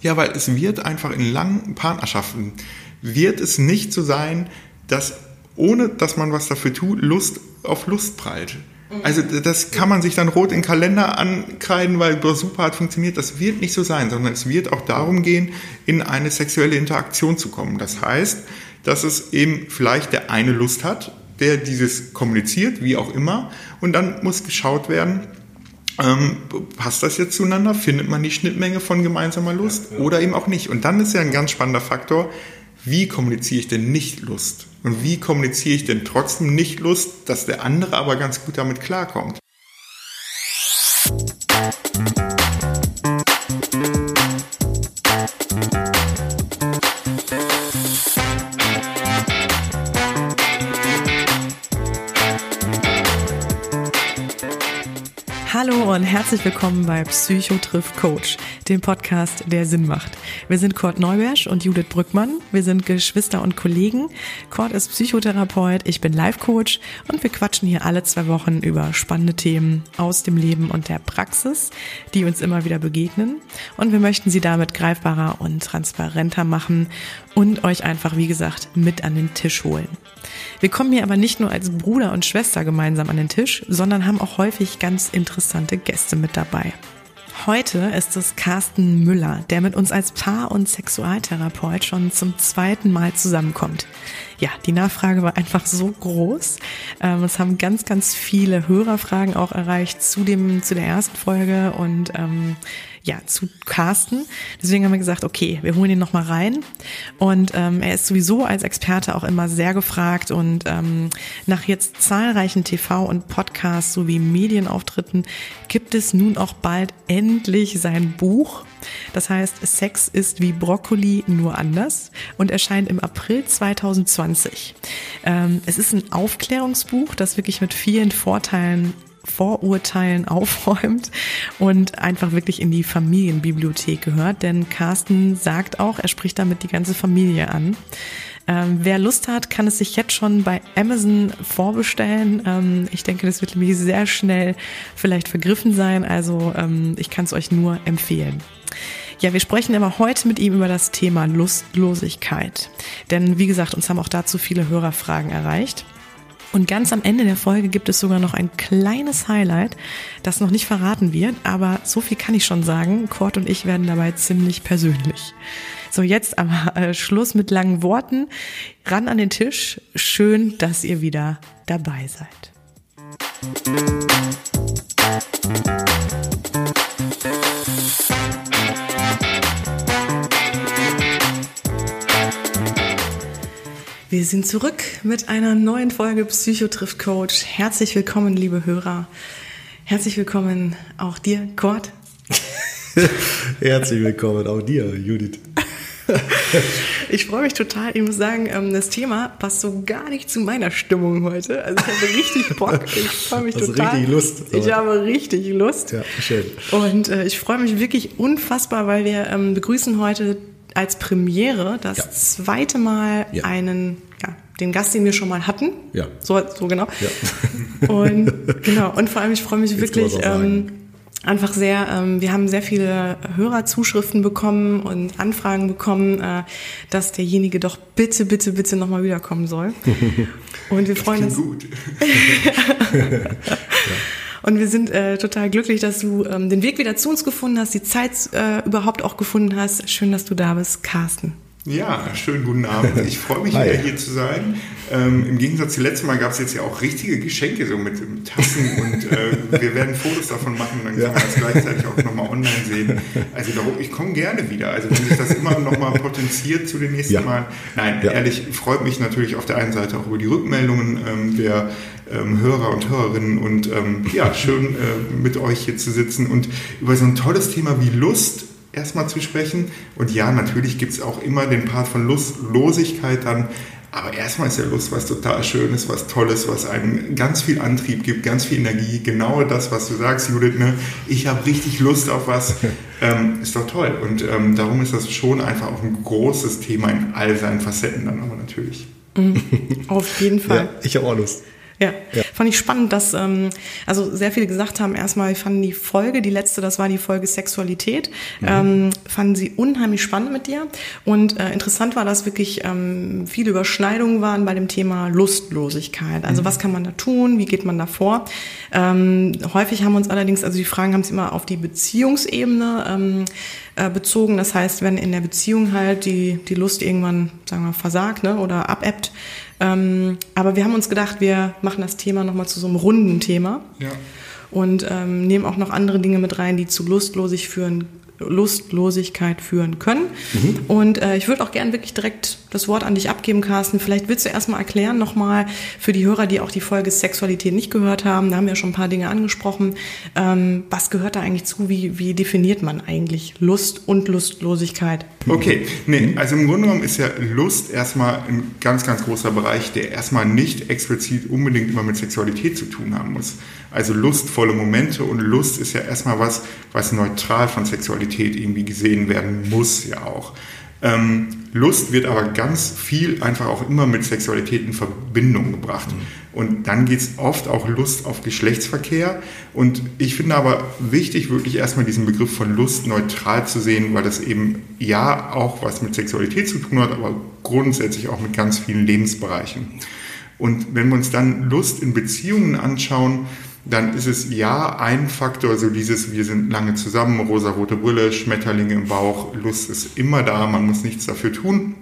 Ja, weil es wird einfach in langen Partnerschaften, wird es nicht so sein, dass ohne dass man was dafür tut, Lust auf Lust prallt. Also das kann man sich dann rot in den Kalender ankreiden, weil super hat funktioniert. Das wird nicht so sein, sondern es wird auch darum gehen, in eine sexuelle Interaktion zu kommen. Das heißt, dass es eben vielleicht der eine Lust hat, der dieses kommuniziert, wie auch immer, und dann muss geschaut werden, ähm, passt das jetzt zueinander? Findet man die Schnittmenge von gemeinsamer Lust oder eben auch nicht? Und dann ist ja ein ganz spannender Faktor, wie kommuniziere ich denn nicht Lust? Und wie kommuniziere ich denn trotzdem nicht Lust, dass der andere aber ganz gut damit klarkommt? Herzlich willkommen bei Psycho trifft Coach, dem Podcast, der Sinn macht. Wir sind Kurt Neubersch und Judith Brückmann. Wir sind Geschwister und Kollegen. Kurt ist Psychotherapeut, ich bin Life Coach und wir quatschen hier alle zwei Wochen über spannende Themen aus dem Leben und der Praxis, die uns immer wieder begegnen. Und wir möchten sie damit greifbarer und transparenter machen und euch einfach, wie gesagt, mit an den Tisch holen. Wir kommen hier aber nicht nur als Bruder und Schwester gemeinsam an den Tisch, sondern haben auch häufig ganz interessante Gäste mit dabei. Heute ist es Carsten Müller, der mit uns als Paar- und Sexualtherapeut schon zum zweiten Mal zusammenkommt. Ja, die Nachfrage war einfach so groß. Ähm, es haben ganz, ganz viele Hörerfragen auch erreicht zu dem, zu der ersten Folge und ähm, ja, zu Carsten. Deswegen haben wir gesagt, okay, wir holen ihn nochmal rein. Und ähm, er ist sowieso als Experte auch immer sehr gefragt. Und ähm, nach jetzt zahlreichen TV- und Podcasts sowie Medienauftritten gibt es nun auch bald endlich sein Buch. Das heißt, Sex ist wie Brokkoli nur anders und erscheint im April 2020. Ähm, es ist ein Aufklärungsbuch, das wirklich mit vielen Vorteilen Vorurteilen aufräumt und einfach wirklich in die Familienbibliothek gehört. Denn Carsten sagt auch, er spricht damit die ganze Familie an. Ähm, wer Lust hat, kann es sich jetzt schon bei Amazon vorbestellen. Ähm, ich denke, das wird nämlich sehr schnell vielleicht vergriffen sein. Also ähm, ich kann es euch nur empfehlen. Ja, wir sprechen aber heute mit ihm über das Thema Lustlosigkeit. Denn wie gesagt, uns haben auch dazu viele Hörerfragen erreicht. Und ganz am Ende der Folge gibt es sogar noch ein kleines Highlight, das noch nicht verraten wird, aber so viel kann ich schon sagen. Kurt und ich werden dabei ziemlich persönlich. So, jetzt aber äh, Schluss mit langen Worten. Ran an den Tisch. Schön, dass ihr wieder dabei seid. Wir sind zurück mit einer neuen Folge Psycho trifft Coach. Herzlich willkommen, liebe Hörer. Herzlich willkommen auch dir, Kurt. Herzlich willkommen auch dir, Judith. Ich freue mich total. Ich muss sagen, ähm, das Thema passt so gar nicht zu meiner Stimmung heute. Also ich habe richtig Bock. Ich freue mich Hast total. richtig Lust. Ich habe richtig Lust. Ja, schön. Und äh, ich freue mich wirklich unfassbar, weil wir ähm, begrüßen heute als Premiere das Ja. zweite Mal Ja. einen, ja, den Gast, den wir schon mal hatten. Ja. So, so genau. Ja. Und genau, und vor allem, ich freue mich Jetzt wirklich ähm, einfach sehr, ähm, wir haben sehr viele Hörerzuschriften bekommen und Anfragen bekommen, äh, dass derjenige doch bitte, bitte, bitte nochmal wiederkommen soll. Und wir freuen uns. Gut. Und wir sind äh, total glücklich, dass du ähm, den Weg wieder zu uns gefunden hast, die Zeit äh, überhaupt auch gefunden hast. Schön, dass du da bist, Carsten. Ja, schönen guten Abend. Ich freue mich Hi. wieder hier zu sein. Ähm, Im Gegensatz zu letztem Mal gab es jetzt ja auch richtige Geschenke so mit, mit Tassen und äh, wir werden Fotos davon machen, dann kann man das gleichzeitig auch nochmal online sehen. Also darum, ich komme gerne wieder. Also wenn sich das immer nochmal potenziert zu den nächsten Ja. Mal. Nein, Ja. ehrlich, freut mich natürlich auf der einen Seite auch über die Rückmeldungen ähm, der ähm, Hörer und Hörerinnen und ähm, ja, schön äh, mit euch hier zu sitzen und über so ein tolles Thema wie Lust erstmal zu sprechen. Und ja, natürlich gibt es auch immer den Part von Lustlosigkeit dann. Aber erstmal ist ja Lust was total Schönes, was Tolles, was einem ganz viel Antrieb gibt, ganz viel Energie. Genau das, was du sagst, Judith. Ne? Ich habe richtig Lust auf was. ähm, ist doch toll. Und ähm, darum ist das schon einfach auch ein großes Thema in all seinen Facetten dann aber natürlich. Auf jeden Fall. Ja, ich habe auch Lust. Ja. ja. fand ich spannend, dass ähm, also sehr viele gesagt haben, erstmal fanden die Folge, die letzte, das war die Folge Sexualität, mhm. ähm, fanden sie unheimlich spannend mit dir. Und äh, interessant war, dass wirklich ähm, viele Überschneidungen waren bei dem Thema Lustlosigkeit. Also mhm. was kann man da tun, wie geht man da vor? Ähm, häufig haben uns allerdings, also die Fragen haben es immer auf die Beziehungsebene ähm, äh, bezogen. Das heißt, wenn in der Beziehung halt die, die Lust irgendwann, sagen wir, versagt ne, oder abebbt, ähm, aber wir haben uns gedacht, wir machen das Thema nochmal zu so einem runden Thema. Ja. Und ähm, nehmen auch noch andere Dinge mit rein, die zu lustlosigkeit führen, Lustlosigkeit führen können. Mhm. Und äh, ich würde auch gern wirklich direkt das Wort an dich abgeben, Carsten. Vielleicht willst du erstmal erklären, nochmal für die Hörer, die auch die Folge Sexualität nicht gehört haben, da haben wir schon ein paar Dinge angesprochen. Ähm, was gehört da eigentlich zu? Wie, wie definiert man eigentlich Lust und Lustlosigkeit? Okay, nee, also im Grunde genommen ist ja Lust erstmal ein ganz, ganz großer Bereich, der erstmal nicht explizit unbedingt immer mit Sexualität zu tun haben muss. Also lustvolle Momente und Lust ist ja erstmal was, was neutral von Sexualität irgendwie gesehen werden muss ja auch. Ähm, Lust wird aber ganz viel einfach auch immer mit Sexualität in Verbindung gebracht. Mhm. Und dann geht es oft auch Lust auf Geschlechtsverkehr. Und ich finde aber wichtig, wirklich erstmal diesen Begriff von Lust neutral zu sehen, weil das eben ja auch was mit Sexualität zu tun hat, aber grundsätzlich auch mit ganz vielen Lebensbereichen. Und wenn wir uns dann Lust in Beziehungen anschauen, dann ist es ja ein Faktor, so dieses, wir sind lange zusammen, rosa-rote Brille, Schmetterlinge im Bauch, Lust ist immer da, man muss nichts dafür tun.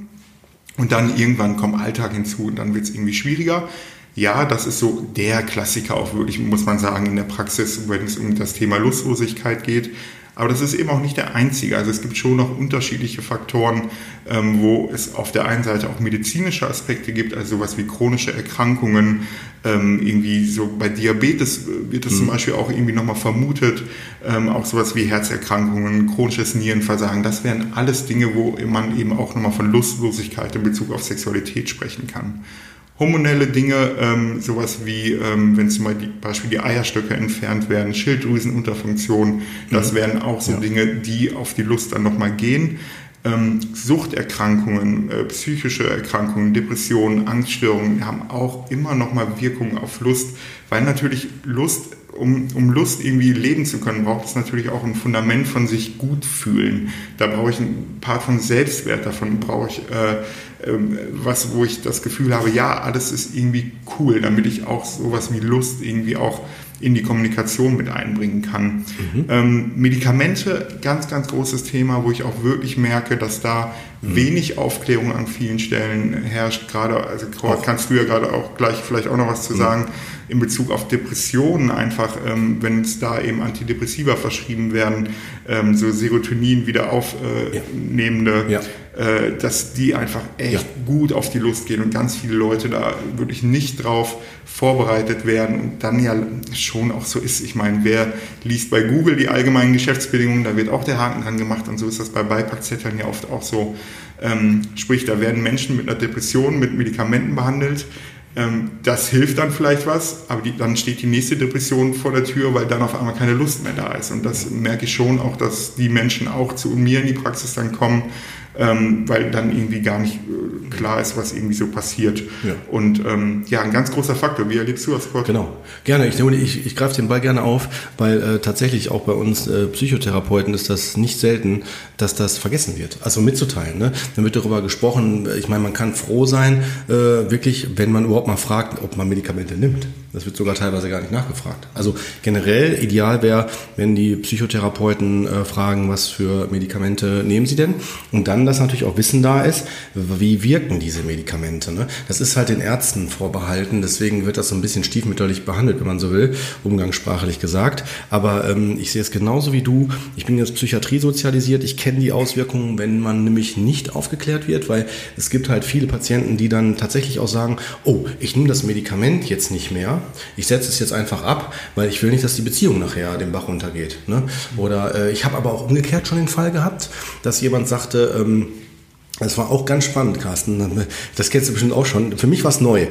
Und dann irgendwann kommt Alltag hinzu und dann wird es irgendwie schwieriger. Ja, das ist so der Klassiker auch wirklich, muss man sagen, in der Praxis, wenn es um das Thema Lustlosigkeit geht. Aber das ist eben auch nicht der einzige. Also es gibt schon noch unterschiedliche Faktoren, ähm, wo es auf der einen Seite auch medizinische Aspekte gibt, also sowas wie chronische Erkrankungen. Ähm, irgendwie so bei Diabetes wird es mhm. zum Beispiel auch irgendwie nochmal vermutet. Ähm, auch sowas wie Herzerkrankungen, chronisches Nierenversagen. Das wären alles Dinge, wo man eben auch nochmal von Lustlosigkeit in Bezug auf Sexualität sprechen kann hormonelle Dinge, ähm, sowas wie, ähm, wenn zum Beispiel die Eierstöcke entfernt werden, Schilddrüsenunterfunktion, das mhm. wären auch so ja. Dinge, die auf die Lust dann nochmal gehen. Ähm, Suchterkrankungen, äh, psychische Erkrankungen, Depressionen, Angststörungen haben auch immer nochmal Wirkungen auf Lust, weil natürlich Lust um, um Lust irgendwie leben zu können, braucht es natürlich auch ein Fundament von sich gut fühlen. Da brauche ich ein Part von Selbstwert, davon brauche ich äh, äh, was, wo ich das Gefühl habe, ja, alles ist irgendwie cool, damit ich auch sowas wie Lust irgendwie auch in die Kommunikation mit einbringen kann. Mhm. Ähm, Medikamente, ganz, ganz großes Thema, wo ich auch wirklich merke, dass da mhm. wenig Aufklärung an vielen Stellen herrscht. Gerade, also kannst du ja gerade auch gleich vielleicht auch noch was zu mhm. sagen in Bezug auf Depressionen einfach, ähm, wenn es da eben Antidepressiva verschrieben werden, ähm, so Serotonin wieder aufnehmende, äh, ja. Äh, dass die einfach echt ja. gut auf die Lust gehen und ganz viele Leute da wirklich nicht drauf vorbereitet werden und dann ja schon auch so ist. Ich meine, wer liest bei Google die allgemeinen Geschäftsbedingungen, da wird auch der Haken dran gemacht und so ist das bei Beipackzetteln ja oft auch so. Ähm, sprich, da werden Menschen mit einer Depression mit Medikamenten behandelt, ähm, das hilft dann vielleicht was, aber die, dann steht die nächste Depression vor der Tür, weil dann auf einmal keine Lust mehr da ist. Und das merke ich schon auch, dass die Menschen auch zu mir in die Praxis dann kommen, ähm, weil dann irgendwie gar nicht äh, klar ist, was irgendwie so passiert. Ja. Und ähm, ja, ein ganz großer Faktor. Wie erlebst du das, Kurt? Genau, gerne. Ich, ich, ich greife den Ball gerne auf, weil äh, tatsächlich auch bei uns äh, Psychotherapeuten ist das nicht selten, dass das vergessen wird. Also mitzuteilen. Ne? Dann wird darüber gesprochen, ich meine, man kann froh sein, äh, wirklich, wenn man überhaupt mal fragt, ob man Medikamente nimmt. Das wird sogar teilweise gar nicht nachgefragt. Also generell ideal wäre, wenn die Psychotherapeuten äh, fragen, was für Medikamente nehmen sie denn? Und dann, dass natürlich auch Wissen da ist, wie wirken diese Medikamente. Ne? Das ist halt den Ärzten vorbehalten, deswegen wird das so ein bisschen stiefmütterlich behandelt, wenn man so will, umgangssprachlich gesagt. Aber ähm, ich sehe es genauso wie du. Ich bin jetzt Psychiatrie sozialisiert. Ich kenne die Auswirkungen, wenn man nämlich nicht aufgeklärt wird, weil es gibt halt viele Patienten, die dann tatsächlich auch sagen, oh, ich nehme das Medikament jetzt nicht mehr ich setze es jetzt einfach ab, weil ich will nicht, dass die Beziehung nachher den Bach runtergeht. Ne? Oder äh, ich habe aber auch umgekehrt schon den Fall gehabt, dass jemand sagte, ähm, Das war auch ganz spannend, Carsten. Das kennst du bestimmt auch schon. Für mich war es neu, äh,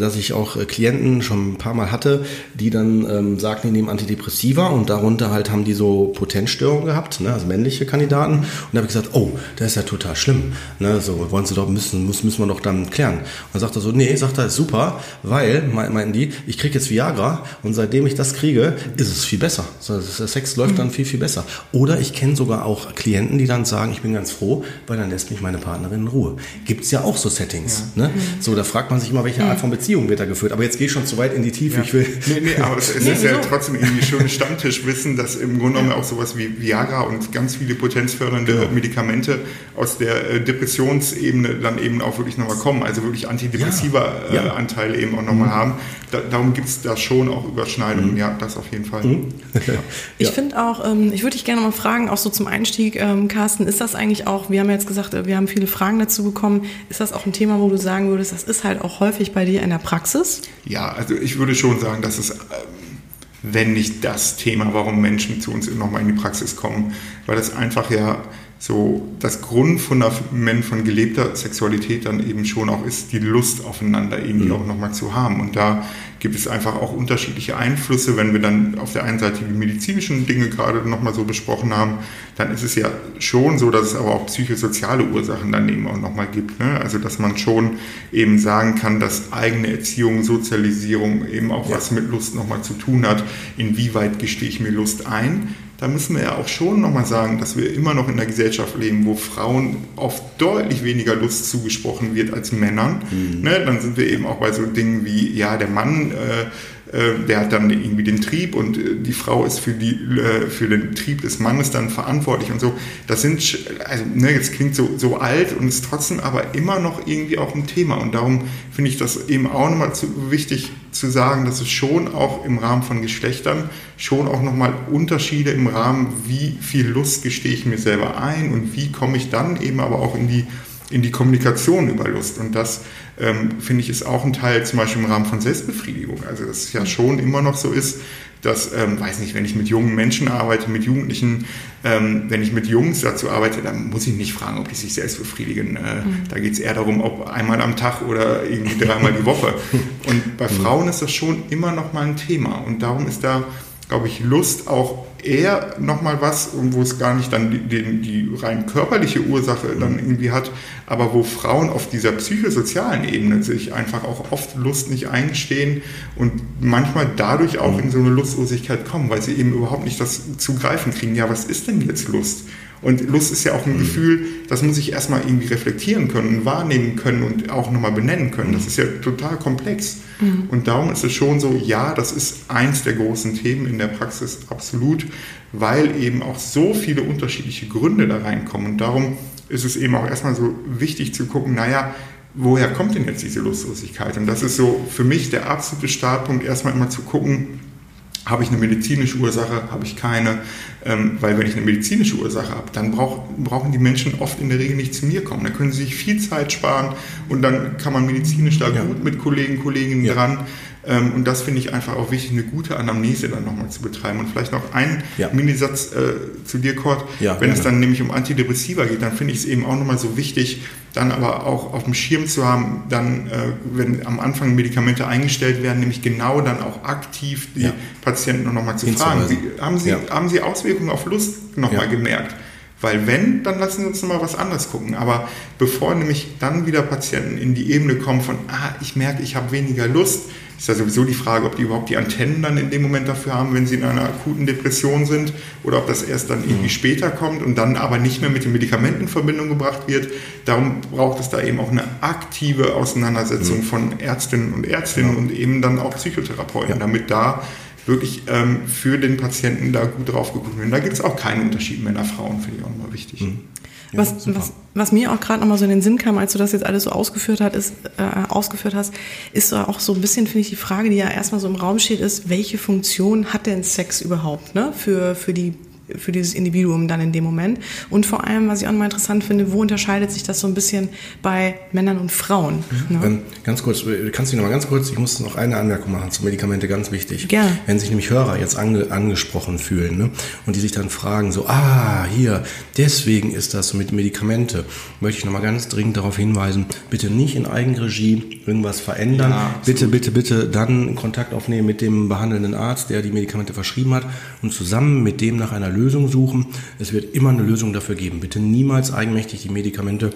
dass ich auch äh, Klienten schon ein paar Mal hatte, die dann ähm, sagten, die nehmen Antidepressiva und darunter halt haben die so Potenzstörungen gehabt, ne, also männliche Kandidaten. Und da habe ich gesagt, oh, das ist ja total schlimm. Ne, so wollen sie doch müssen, müssen wir doch dann klären. Und dann sagt er so, nee, sagt er, ist super, weil meinten die, ich kriege jetzt Viagra und seitdem ich das kriege, ist es viel besser. der Sex läuft dann viel viel besser. Oder ich kenne sogar auch Klienten, die dann sagen, ich bin ganz froh, weil dann lässt mich meine Partnerin in Ruhe. Gibt es ja auch so Settings. Ja. Ne? Mhm. So, da fragt man sich immer, welche Art von Beziehung wird da geführt. Aber jetzt gehe ich schon zu weit in die Tiefe. Ja. Ich will. Nee, nee, aber es, es nee, ist ja trotzdem irgendwie schon Stammtischwissen, dass im Grunde genommen auch sowas wie Viagra und ganz viele potenzfördernde genau. Medikamente aus der äh, Depressionsebene dann eben auch wirklich nochmal kommen. Also wirklich antidepressiva ja. äh, Anteile eben auch nochmal mhm. haben. Da, darum gibt es da schon auch Überschneidungen. Mhm. Ja, das auf jeden Fall. Mhm. ich finde auch, ähm, ich würde dich gerne mal fragen, auch so zum Einstieg, ähm, Carsten, ist das eigentlich auch, wir haben ja jetzt gesagt, äh, wir haben viele Fragen dazu bekommen. Ist das auch ein Thema, wo du sagen würdest, das ist halt auch häufig bei dir in der Praxis? Ja, also ich würde schon sagen, dass es, ähm, wenn nicht das Thema, warum Menschen zu uns nochmal in die Praxis kommen, weil das einfach ja so das Grundfundament von gelebter Sexualität dann eben schon auch ist, die Lust aufeinander irgendwie mhm. auch nochmal zu haben. Und da gibt es einfach auch unterschiedliche Einflüsse. Wenn wir dann auf der einen Seite die medizinischen Dinge gerade nochmal so besprochen haben, dann ist es ja schon so, dass es aber auch psychosoziale Ursachen dann eben auch nochmal gibt. Ne? Also dass man schon eben sagen kann, dass eigene Erziehung, Sozialisierung eben auch ja. was mit Lust nochmal zu tun hat. Inwieweit gestehe ich mir Lust ein? Da müssen wir ja auch schon nochmal sagen, dass wir immer noch in einer Gesellschaft leben, wo Frauen oft deutlich weniger Lust zugesprochen wird als Männern. Mhm. Ne, dann sind wir eben auch bei so Dingen wie, ja, der Mann äh, der hat dann irgendwie den Trieb und äh, die Frau ist für, die, äh, für den Trieb des Mannes dann verantwortlich und so. Das sind, also ne, jetzt klingt so, so alt und ist trotzdem aber immer noch irgendwie auch ein Thema. Und darum finde ich das eben auch nochmal zu, wichtig zu sagen, dass es schon auch im Rahmen von Geschlechtern schon auch nochmal Unterschiede im Rahmen, wie viel Lust gestehe ich mir selber ein und wie komme ich dann eben aber auch in die in die Kommunikation über Lust. Und das ähm, finde ich, ist auch ein Teil zum Beispiel im Rahmen von Selbstbefriedigung. Also dass es ja schon immer noch so ist, dass, ähm, weiß nicht, wenn ich mit jungen Menschen arbeite, mit Jugendlichen, ähm, wenn ich mit Jungs dazu arbeite, dann muss ich nicht fragen, ob die sich selbst befriedigen. Äh, mhm. Da geht es eher darum, ob einmal am Tag oder irgendwie dreimal die Woche. Und bei. Frauen ist das schon immer noch mal ein Thema. Und darum ist da, glaube ich, Lust auch eher nochmal was, wo es gar nicht dann die, die, die, rein körperliche Ursache dann mhm. irgendwie hat, aber wo Frauen auf dieser psychosozialen Ebene sich einfach auch oft Lust nicht eingestehen und manchmal dadurch auch in so eine Lustlosigkeit kommen, weil sie eben überhaupt nicht das zu greifen kriegen. Ja, was ist denn jetzt Lust? Und Lust ist ja auch ein mhm. Gefühl, das muss ich erstmal irgendwie reflektieren können, wahrnehmen können und auch nochmal benennen können. Das ist ja total komplex. Mhm. Und darum ist es schon so, ja, das ist eins der großen Themen in der Praxis, absolut, weil eben auch so viele unterschiedliche Gründe da reinkommen. Und darum ist es eben auch erstmal so wichtig zu gucken, naja, woher kommt denn jetzt diese Lustlosigkeit? Und das ist so für mich der absolute Startpunkt, erstmal immer zu gucken, habe ich eine medizinische Ursache, habe ich keine? Ähm, weil wenn ich eine medizinische Ursache habe, dann brauch, brauchen die Menschen oft in der Regel nicht zu mir kommen. Da können sie sich viel Zeit sparen und dann kann man medizinisch da ja. gut mit Kollegen, Kolleginnen ja. dran. Ähm, und das finde ich einfach auch wichtig, eine gute Anamnese dann nochmal zu betreiben. Und vielleicht noch ein ja. Minisatz äh, zu dir, Kurt. Ja, Wenn es dann nämlich um Antidepressiva geht, dann finde ich es eben auch nochmal so wichtig, dann aber auch auf dem Schirm zu haben, dann, äh, wenn am Anfang Medikamente eingestellt werden, nämlich genau dann auch aktiv die ja. Patienten nochmal zu fragen. Wie, haben, Sie, haben Sie Auswirkungen auf Lust nochmal gemerkt? Weil wenn, dann lassen Sie uns nochmal was anderes gucken. Aber bevor nämlich dann wieder Patienten in die Ebene kommen von, ah, ich merke, ich habe weniger Lust, ist ja sowieso die Frage, ob die überhaupt die Antennen dann in dem Moment dafür haben, wenn sie in einer akuten Depression sind oder ob das erst dann irgendwie mhm. später kommt und dann aber nicht mehr mit den Medikamenten in Verbindung gebracht wird. Darum braucht es da eben auch eine aktive Auseinandersetzung mhm. von Ärztinnen und Ärztinnen ja. und eben dann auch Psychotherapeuten, ja. damit da wirklich ähm, für den Patienten da gut drauf geguckt wird. Da gibt es auch keinen Unterschied Männer, Frauen, finde ich auch nochmal wichtig. Mhm. Ja, was, was, was mir auch gerade nochmal so in den Sinn kam, als du das jetzt alles so ausgeführt, hat, ist, äh, ausgeführt hast, ist auch so ein bisschen, finde ich, die Frage, die ja erstmal so im Raum steht, ist, welche Funktion hat denn Sex überhaupt ne? für, für die für dieses Individuum dann in dem Moment. Und vor allem, was ich auch mal interessant finde, wo unterscheidet sich das so ein bisschen bei Männern und Frauen? Ne? Ähm, ganz kurz, kannst du noch mal ganz kurz, ich muss noch eine Anmerkung machen zu Medikamente, ganz wichtig. Gerne. Wenn sich nämlich Hörer jetzt ange, angesprochen fühlen ne, und die sich dann fragen, so, ah, hier, deswegen ist das mit Medikamente, möchte ich noch mal ganz dringend darauf hinweisen, bitte nicht in Eigenregie irgendwas verändern. Ja, bitte, bitte, bitte dann Kontakt aufnehmen mit dem behandelnden Arzt, der die Medikamente verschrieben hat und zusammen mit dem nach einer Lösung suchen. Es wird immer eine Lösung dafür geben. Bitte niemals eigenmächtig die Medikamente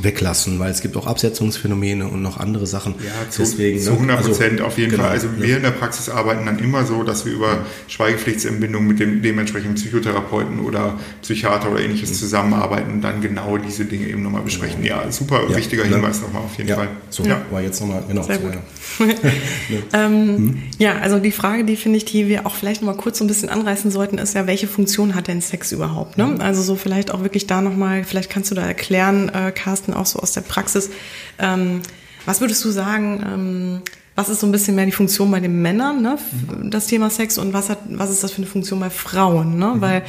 weglassen, weil es gibt auch Absetzungsphänomene und noch andere Sachen. Ja, zu, Deswegen, zu 100 ne? also Prozent also, auf jeden genau, Fall. Also wir in der Praxis arbeiten dann immer so, dass wir über Schweigepflichtsentbindung mit dem dementsprechenden Psychotherapeuten oder Psychiater oder ähnliches mhm. zusammenarbeiten und dann genau diese Dinge eben nochmal besprechen. Genau. Ja, super ja, wichtiger ne? Hinweis nochmal auf jeden ja, Fall. So, ja. war jetzt nochmal, genau. Sehr gut. ähm, hm? Ja, also die Frage, die finde ich, die wir auch vielleicht nochmal kurz so ein bisschen anreißen sollten, ist ja, welche Funktion hat denn Sex überhaupt? Ne? Mhm. Also so vielleicht auch wirklich da nochmal, vielleicht kannst du da erklären, äh, Carsten, auch so aus der Praxis. Ähm, was würdest du sagen, ähm, was ist so ein bisschen mehr die Funktion bei den Männern, ne? Mhm. das Thema Sex und was hat, was ist das für eine Funktion bei Frauen, ne? Mhm. Weil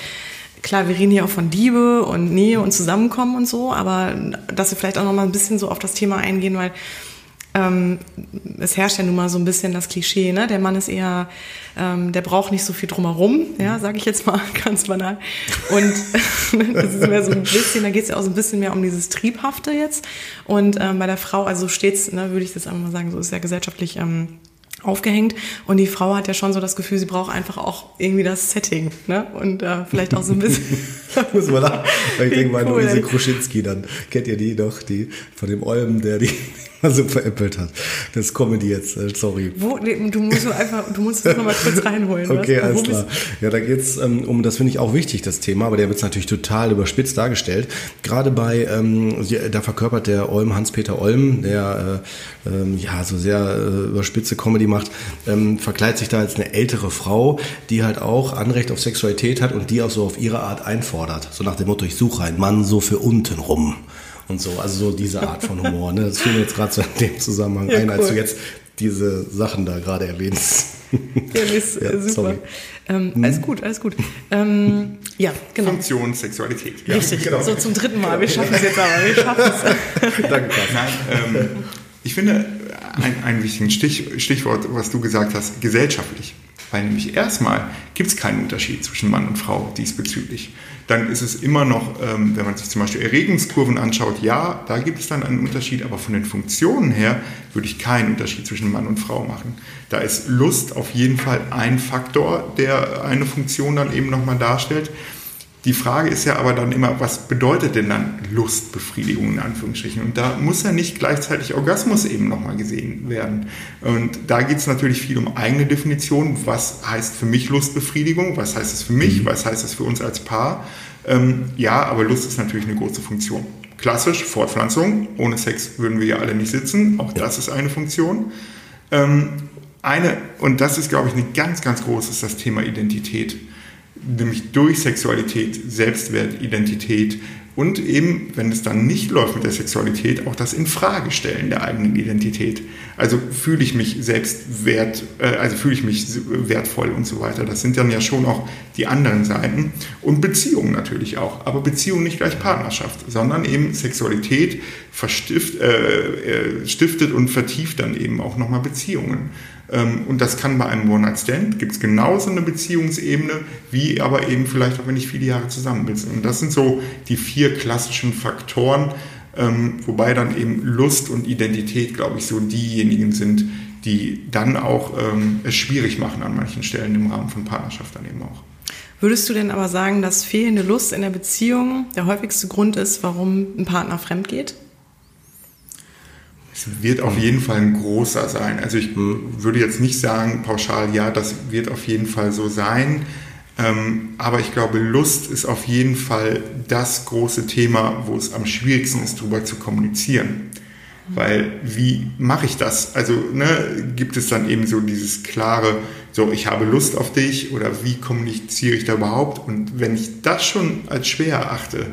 klar, wir reden hier auch von Liebe und Nähe und Zusammenkommen und so, aber dass wir vielleicht auch noch mal ein bisschen so auf das Thema eingehen, weil ähm, es herrscht ja nun mal so ein bisschen das Klischee, ne? Der Mann ist eher, ähm, der braucht nicht so viel drumherum, ja, sage ich jetzt mal ganz banal. Und das ist mehr so ein bisschen, da geht es ja auch so ein bisschen mehr um dieses Triebhafte jetzt. Und ähm, bei der Frau, also stets, ne, würde ich das einfach mal sagen, so ist ja gesellschaftlich ähm, aufgehängt und die Frau hat ja schon so das Gefühl, sie braucht einfach auch irgendwie das Setting, ne? Und äh, vielleicht auch so ein bisschen. Muss man da, ich denke mal, cool, Luise Kruschinski, dann kennt ihr die doch, die von dem Olm, der die so veräppelt hat. Das ist Comedy jetzt, äh, sorry. Wo, du musst nur einfach, du musst es nochmal kurz reinholen. Okay, was? alles klar. Ja, da geht's ähm, um, das finde ich auch wichtig, das Thema, aber der wird natürlich total überspitzt dargestellt. Gerade bei, ähm, da verkörpert der Olm, Hans-Peter Olm, der äh, ähm, ja so sehr äh, überspitze Comedy macht, ähm, verkleidet sich da als eine ältere Frau, die halt auch Anrecht auf Sexualität hat und die auch so auf ihre Art einfordert. So nach dem Motto, ich suche einen Mann so für unten rum und so. Also so diese Art von Humor. Ne? Das fiel mir jetzt gerade so in dem Zusammenhang ja, ein, als du jetzt diese Sachen da gerade erwähnst. Ja, ist ja, super. Ähm, hm? Alles gut, alles gut. Ähm, ja, genau. Funktion, Sexualität. Ja, Richtig, genau. so zum dritten Mal. Wir schaffen es jetzt aber, wir schaffen es. Danke, Nein, ähm, ich finde ein, ein wichtiges Stich, Stichwort, was du gesagt hast, gesellschaftlich. Weil nämlich erstmal gibt es keinen Unterschied zwischen Mann und Frau diesbezüglich dann ist es immer noch, ähm, wenn man sich zum Beispiel Erregungskurven anschaut, ja, da gibt es dann einen Unterschied, aber von den Funktionen her würde ich keinen Unterschied zwischen Mann und Frau machen. Da ist Lust auf jeden Fall ein Faktor, der eine Funktion dann eben nochmal darstellt. Die Frage ist ja aber dann immer, was bedeutet denn dann Lustbefriedigung in Anführungsstrichen? Und da muss ja nicht gleichzeitig Orgasmus eben nochmal gesehen werden. Und da geht es natürlich viel um eigene Definition. Was heißt für mich Lustbefriedigung? Was heißt es für mich? Mhm. Was heißt es für uns als Paar? Ähm, ja, aber Lust ist natürlich eine große Funktion. Klassisch, Fortpflanzung. Ohne Sex würden wir ja alle nicht sitzen. Auch das ist eine Funktion. Ähm, eine, und das ist, glaube ich, eine ganz, ganz große, ist das Thema Identität nämlich durch Sexualität, Selbstwert, Identität und eben, wenn es dann nicht läuft mit der Sexualität, auch das Infragestellen der eigenen Identität. Also fühle ich mich selbstwert, äh, also fühle ich mich wertvoll und so weiter. Das sind dann ja schon auch die anderen Seiten. Und Beziehungen natürlich auch. Aber Beziehung nicht gleich Partnerschaft, sondern eben Sexualität verstift, äh, äh stiftet und vertieft dann eben auch nochmal Beziehungen. Ähm, und das kann bei einem One-Night-Stand, gibt es genauso eine Beziehungsebene, wie aber eben vielleicht auch, wenn ich viele Jahre zusammen bin. Und das sind so die vier klassischen Faktoren, ähm, wobei dann eben Lust und Identität, glaube ich, so diejenigen sind, die dann auch ähm, es schwierig machen an manchen Stellen im Rahmen von Partnerschaft dann eben auch. Würdest du denn aber sagen, dass fehlende Lust in der Beziehung der häufigste Grund ist, warum ein Partner fremd geht? Es wird auf jeden Fall ein großer sein. Also ich würde jetzt nicht sagen pauschal, ja, das wird auf jeden Fall so sein. Ähm, aber ich glaube, Lust ist auf jeden Fall das große Thema, wo es am schwierigsten ist, darüber zu kommunizieren. Weil wie mache ich das? Also ne, gibt es dann eben so dieses klare, so ich habe Lust auf dich oder wie kommuniziere ich da überhaupt? Und wenn ich das schon als schwer erachte,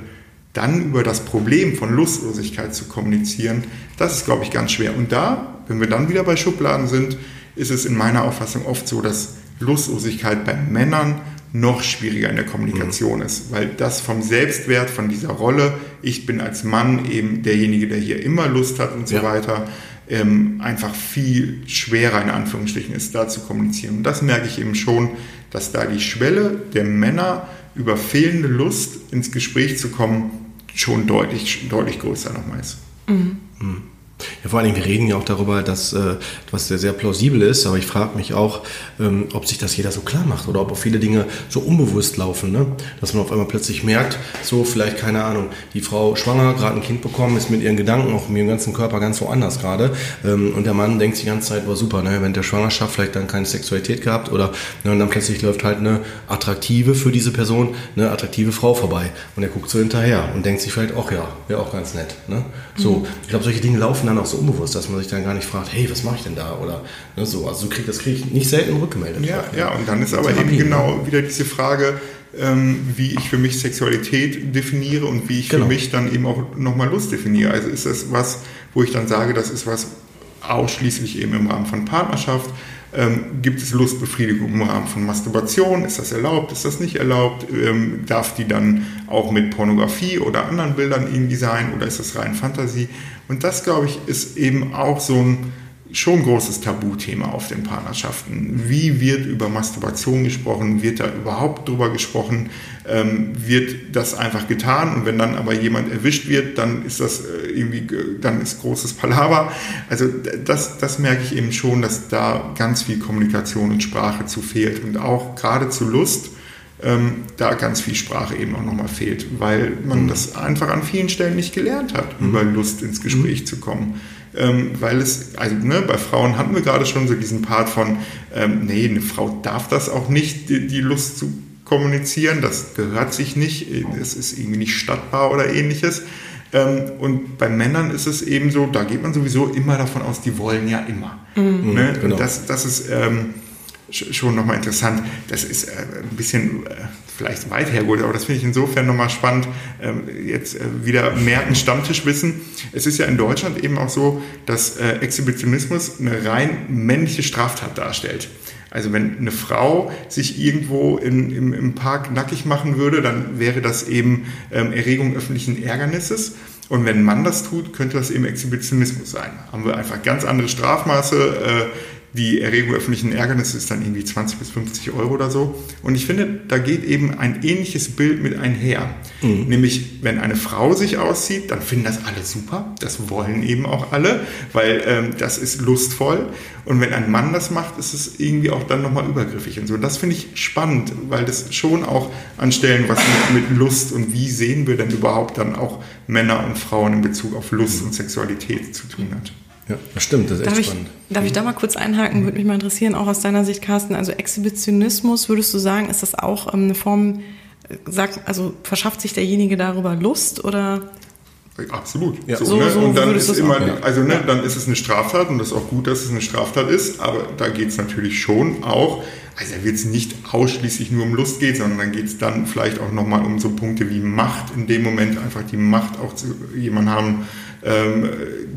dann über das Problem von Lustlosigkeit zu kommunizieren, das ist, glaube ich, ganz schwer. Und da, wenn wir dann wieder bei Schubladen sind, ist es in meiner Auffassung oft so, dass Lustlosigkeit bei Männern noch schwieriger in der Kommunikation mhm. ist, weil das vom Selbstwert, von dieser Rolle, ich bin als Mann eben derjenige, der hier immer Lust hat und so ja. weiter, ähm, einfach viel schwerer in Anführungsstrichen ist, da zu kommunizieren. Und das merke ich eben schon, dass da die Schwelle der Männer über fehlende Lust ins Gespräch zu kommen schon deutlich, deutlich größer nochmal ist. Mhm. Mhm. Ja, vor allen Dingen, wir reden ja auch darüber, dass äh, was sehr, sehr plausibel ist, aber ich frage mich auch, ähm, ob sich das jeder so klar macht oder ob auch viele Dinge so unbewusst laufen, ne? dass man auf einmal plötzlich merkt, so vielleicht, keine Ahnung, die Frau schwanger, gerade ein Kind bekommen, ist mit ihren Gedanken, auch mit ihrem ganzen Körper ganz woanders gerade ähm, und der Mann denkt die ganze Zeit, war super, ne? während der Schwangerschaft vielleicht dann keine Sexualität gehabt oder ne, und dann plötzlich läuft halt eine attraktive für diese Person, eine attraktive Frau vorbei und er guckt so hinterher und denkt sich vielleicht, auch ja, wäre auch ganz nett. Ne? So, mhm. ich glaube, solche Dinge laufen dann auch so unbewusst, dass man sich dann gar nicht fragt, hey, was mache ich denn da? Oder ne, so. Also krieg, das kriege ich nicht selten rückgemeldet. Ja, ja, und dann ist aber Therapie, eben genau ne? wieder diese Frage, ähm, wie ich für mich Sexualität definiere und wie ich genau. für mich dann eben auch nochmal Lust definiere. Also ist das was, wo ich dann sage, das ist was ausschließlich eben im Rahmen von Partnerschaft ähm, gibt es Lustbefriedigung im Rahmen von Masturbation? Ist das erlaubt? Ist das nicht erlaubt? Ähm, darf die dann auch mit Pornografie oder anderen Bildern irgendwie sein? Oder ist das rein Fantasie? Und das, glaube ich, ist eben auch so ein schon großes Tabuthema auf den Partnerschaften. Wie wird über Masturbation gesprochen? Wird da überhaupt drüber gesprochen? Ähm, wird das einfach getan? Und wenn dann aber jemand erwischt wird, dann ist das äh, irgendwie, dann ist großes Palaver. Also das, das merke ich eben schon, dass da ganz viel Kommunikation und Sprache zu fehlt und auch gerade zu Lust. Ähm, da ganz viel Sprache eben auch nochmal fehlt, weil man mhm. das einfach an vielen Stellen nicht gelernt hat, mhm. über Lust ins Gespräch mhm. zu kommen ähm, weil es, also ne, bei Frauen hatten wir gerade schon so diesen Part von, ähm, nee, eine Frau darf das auch nicht, die, die Lust zu kommunizieren, das gehört sich nicht, es ist irgendwie nicht stattbar oder ähnliches. Ähm, und bei Männern ist es eben so, da geht man sowieso immer davon aus, die wollen ja immer. Mhm. Ne? Genau. Das, das ist ähm, schon nochmal interessant. Das ist äh, ein bisschen äh, vielleicht weit hergeholt, aber das finde ich insofern nochmal spannend. Ähm, jetzt äh, wieder mehr ein Stammtischwissen. Es ist ja in Deutschland eben auch so, dass äh, Exhibitionismus eine rein männliche Straftat darstellt. Also wenn eine Frau sich irgendwo in, im, im Park nackig machen würde, dann wäre das eben ähm, Erregung öffentlichen Ärgernisses. Und wenn ein Mann das tut, könnte das eben Exhibitionismus sein. Haben wir einfach ganz andere Strafmaße. Die Erregung öffentlichen Ärgernisses ist dann irgendwie 20 bis 50 Euro oder so. Und ich finde, da geht eben ein ähnliches Bild mit einher. Mhm. Nämlich, wenn eine Frau sich auszieht, dann finden das alle super. Das wollen eben auch alle, weil ähm, das ist lustvoll. Und wenn ein Mann das macht, ist es irgendwie auch dann nochmal übergriffig und so. Das finde ich spannend, weil das schon auch an Stellen was mit, mit, Lust und wie sehen wir denn überhaupt dann auch Männer und Frauen in Bezug auf Lust und Sexualität zu tun hat. Ja, das stimmt, das ist darf echt ich, spannend. Darf ich da mal kurz einhaken? Würde mich mal interessieren, auch aus deiner Sicht, Carsten. Also Exhibitionismus, würdest du sagen, ist das auch ähm, eine Form, äh, sag, also verschafft sich derjenige darüber Lust oder? Absolut. Ja. So, ne? so und dann ist immer, auch, also ne, dann ist es eine Straftat und das ist auch gut, dass es eine Straftat ist, aber da geht es natürlich schon auch, also da wird es nicht ausschließlich nur um Lust gehen, sondern dann geht es dann vielleicht auch nochmal um so Punkte wie Macht, in dem Moment einfach die Macht auch zu jemandem haben, ähm,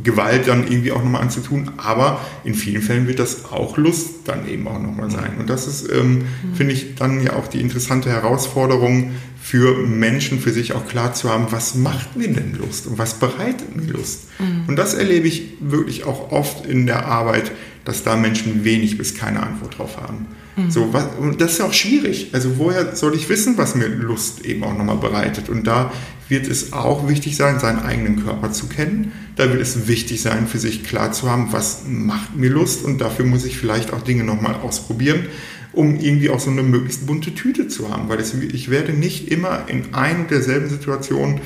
Gewalt dann irgendwie auch nochmal anzutun. Aber in vielen Fällen wird das auch Lust dann eben auch nochmal sein. Und das ist, ähm, mhm. finde ich, dann ja auch die interessante Herausforderung für Menschen, für sich auch klar zu haben, was macht mir denn Lust und was bereitet mir Lust. Mhm. Und das erlebe ich wirklich auch oft in der Arbeit, dass da Menschen wenig bis keine Antwort drauf haben. Mhm. So, was, und das ist ja auch schwierig. Also woher soll ich wissen, was mir Lust eben auch nochmal bereitet? Und da wird es auch wichtig sein, seinen eigenen Körper zu kennen. Da wird es wichtig sein, für sich klar zu haben, was macht mir Lust und dafür muss ich vielleicht auch Dinge nochmal ausprobieren, um irgendwie auch so eine möglichst bunte Tüte zu haben, weil ich werde nicht immer in ein und derselben Situation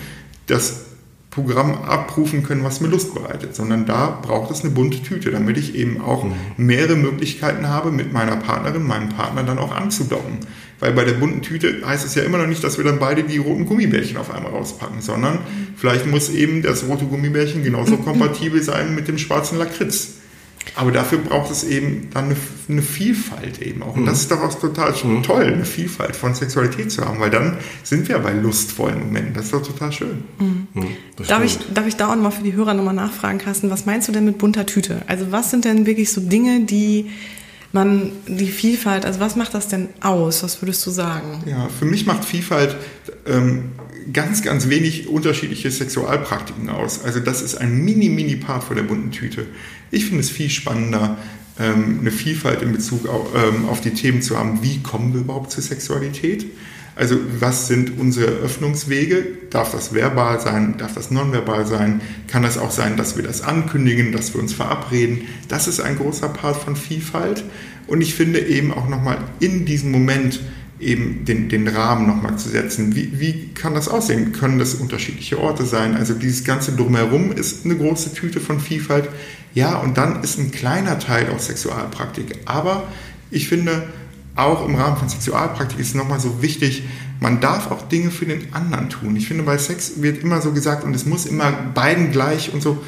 das Programm abrufen können, was mir Lust bereitet, sondern da braucht es eine bunte Tüte, damit ich eben auch mhm. mehrere Möglichkeiten habe, mit meiner Partnerin, meinem Partner dann auch anzudocken. Weil bei der bunten Tüte heißt es ja immer noch nicht, dass wir dann beide die roten Gummibärchen auf einmal rauspacken, sondern vielleicht muss eben das rote Gummibärchen genauso kompatibel sein mit dem schwarzen Lakritz. Aber dafür braucht es eben dann eine, eine Vielfalt eben auch. Und mhm. das ist doch auch total mhm. toll, eine Vielfalt von Sexualität zu haben, weil dann sind wir bei lustvollen Momenten. Das ist doch total schön. Mhm. mhm. Darf, ich, darf ich da auch mal für die Hörer nochmal nachfragen, Carsten, was meinst du denn mit bunter Tüte? Also was sind denn wirklich so Dinge, die man die Vielfalt, also was macht das denn aus? Was würdest du sagen? Ja, für mich macht Vielfalt ähm, ganz, ganz wenig unterschiedliche Sexualpraktiken aus. Also das ist ein mini, mini Part von der bunten Tüte. Ich finde es viel spannender, ähm, eine Vielfalt in Bezug auf, ähm, auf die Themen zu haben, wie kommen wir überhaupt zur Sexualität? Also was sind unsere Öffnungswege? Darf das verbal sein? Darf das nonverbal sein? Kann das auch sein, dass wir das ankündigen, dass wir uns verabreden? Das ist ein großer Part von Vielfalt. Und ich finde eben auch nochmal in diesem Moment eben den, den Rahmen nochmal zu setzen. Wie, wie kann das aussehen? Können das unterschiedliche Orte sein? Also dieses ganze Drumherum ist eine große Tüte von Vielfalt. Ja, und dann ist ein kleiner Teil auch Sexualpraktik. Aber ich finde, auch im Rahmen von Sexualpraktik ist nochmal so wichtig, man darf auch Dinge für den anderen tun. Ich finde, bei Sex wird immer so gesagt, und es muss immer beiden gleich und so.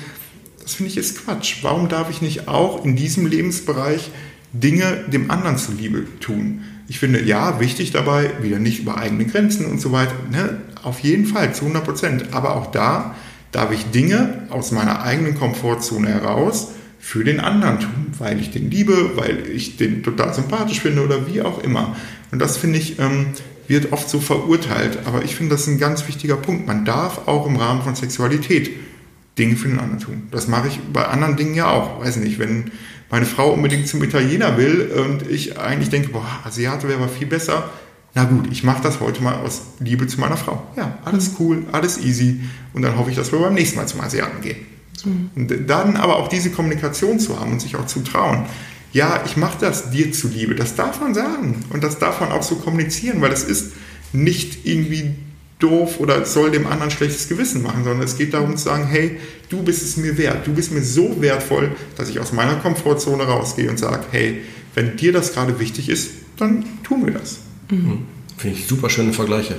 Das finde ich ist Quatsch. Warum darf ich nicht auch in diesem Lebensbereich Dinge dem anderen zuliebe tun? Ich finde, ja, wichtig dabei, wieder nicht über eigene Grenzen und so weiter. Ne? Auf jeden Fall, zu 100 Prozent. Aber auch da darf ich Dinge aus meiner eigenen Komfortzone heraus für den anderen tun, weil ich den liebe, weil ich den total sympathisch finde oder wie auch immer. Und das finde ich, ähm, wird oft so verurteilt. Aber ich finde, das ist ein ganz wichtiger Punkt. Man darf auch im Rahmen von Sexualität Dinge für den anderen tun. Das mache ich bei anderen Dingen ja auch. Weiß nicht, wenn meine Frau unbedingt zum Italiener will und ich eigentlich denke, boah, Asiate wäre aber viel besser. Na gut, ich mache das heute mal aus Liebe zu meiner Frau. Ja, alles cool, alles easy. Und dann hoffe ich, dass wir beim nächsten Mal zum Asiaten gehen. Mhm. Und dann aber auch diese Kommunikation zu haben und sich auch zu trauen. Ja, ich mache das dir zuliebe. Das darf man sagen. Und das darf man auch so kommunizieren, weil es ist nicht irgendwie doof oder soll dem anderen schlechtes Gewissen machen, sondern es geht darum zu sagen, hey, du bist es mir wert, du bist mir so wertvoll, dass ich aus meiner Komfortzone rausgehe und sage, hey, wenn dir das gerade wichtig ist, dann tun wir das. Mhm. Finde ich super schöne Vergleiche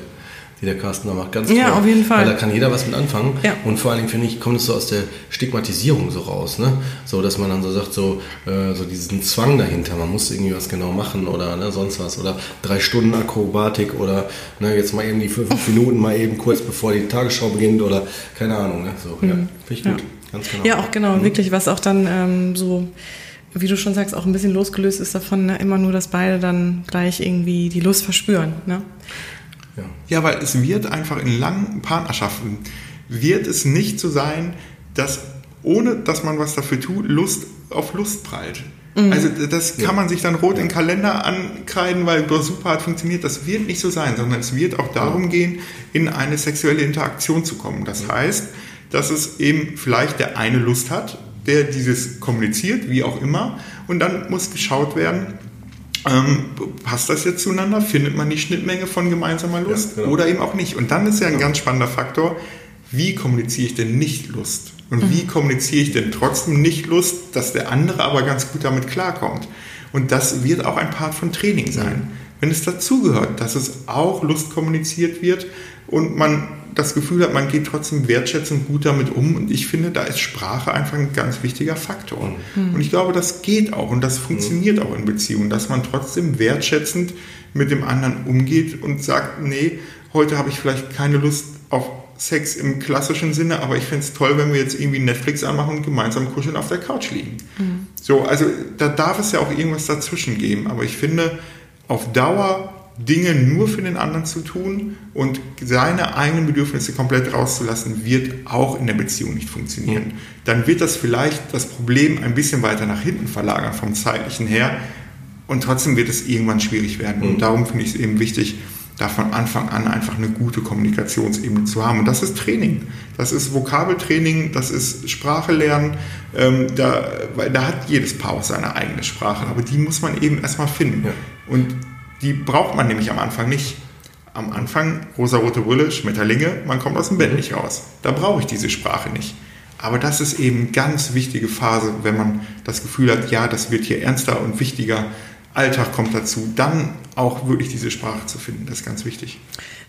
die der Carsten da macht. Ganz toll. Ja, auf jeden Fall. Weil da kann jeder was mit anfangen. Ja. Und vor allen Dingen, finde ich, kommt es so aus der Stigmatisierung so raus. Ne? So, dass man dann so sagt, so, äh, so diesen Zwang dahinter, man muss irgendwie was genau machen oder ne, sonst was. Oder drei Stunden Akrobatik oder ne, jetzt mal eben die fünf Minuten mal eben kurz bevor die Tagesschau beginnt oder keine Ahnung. Ne? So, mhm. ja, finde ich gut. Ja. Ganz genau. Ja, auch genau, mhm. wirklich, was auch dann ähm, so wie du schon sagst, auch ein bisschen losgelöst ist davon, ne? immer nur, dass beide dann gleich irgendwie die Lust verspüren. Ne? Ja. ja, weil es wird einfach in langen Partnerschaften, wird es nicht so sein, dass ohne dass man was dafür tut, Lust auf Lust prallt. Mhm. Also das kann man sich dann rot ja. in den Kalender ankreiden, weil das super hat funktioniert. Das wird nicht so sein, sondern es wird auch darum gehen, in eine sexuelle Interaktion zu kommen. Das heißt, dass es eben vielleicht der eine Lust hat, der dieses kommuniziert, wie auch immer, und dann muss geschaut werden, ähm, passt das jetzt zueinander? Findet man die Schnittmenge von gemeinsamer Lust? Ja, genau. Oder eben auch nicht? Und dann ist ja ein ganz spannender Faktor, wie kommuniziere ich denn nicht Lust? Und mhm. wie kommuniziere ich denn trotzdem nicht Lust, dass der andere aber ganz gut damit klarkommt? Und das wird auch ein Part von Training sein. Mhm. Wenn es dazugehört, dass es auch Lust kommuniziert wird und man das Gefühl hat, man geht trotzdem wertschätzend gut damit um. Und ich finde, da ist Sprache einfach ein ganz wichtiger Faktor. Mhm. Und ich glaube, das geht auch und das funktioniert mhm. auch in Beziehungen, dass man trotzdem wertschätzend mit dem anderen umgeht und sagt, nee, heute habe ich vielleicht keine Lust auf Sex im klassischen Sinne, aber ich fände es toll, wenn wir jetzt irgendwie Netflix anmachen und gemeinsam kuscheln auf der Couch liegen. Mhm. So, also da darf es ja auch irgendwas dazwischen geben, aber ich finde, auf Dauer Dinge nur für den anderen zu tun und seine eigenen Bedürfnisse komplett rauszulassen, wird auch in der Beziehung nicht funktionieren. Dann wird das vielleicht das Problem ein bisschen weiter nach hinten verlagern vom zeitlichen her und trotzdem wird es irgendwann schwierig werden. Und mhm. darum finde ich es eben wichtig, da von Anfang an einfach eine gute Kommunikationsebene zu haben. Und das ist Training. Das ist Vokabeltraining, das ist Sprache lernen. Ähm, da, weil da hat jedes Paar auch seine eigene Sprache, aber die muss man eben erstmal finden. Ja. Und die braucht man nämlich am Anfang nicht. Am Anfang, rosa-rote Brille, Schmetterlinge, man kommt aus dem Bett nicht raus. Da brauche ich diese Sprache nicht. Aber das ist eben eine ganz wichtige Phase, wenn man das Gefühl hat, ja, das wird hier ernster und wichtiger. Alltag kommt dazu, dann auch wirklich diese Sprache zu finden. Das ist ganz wichtig.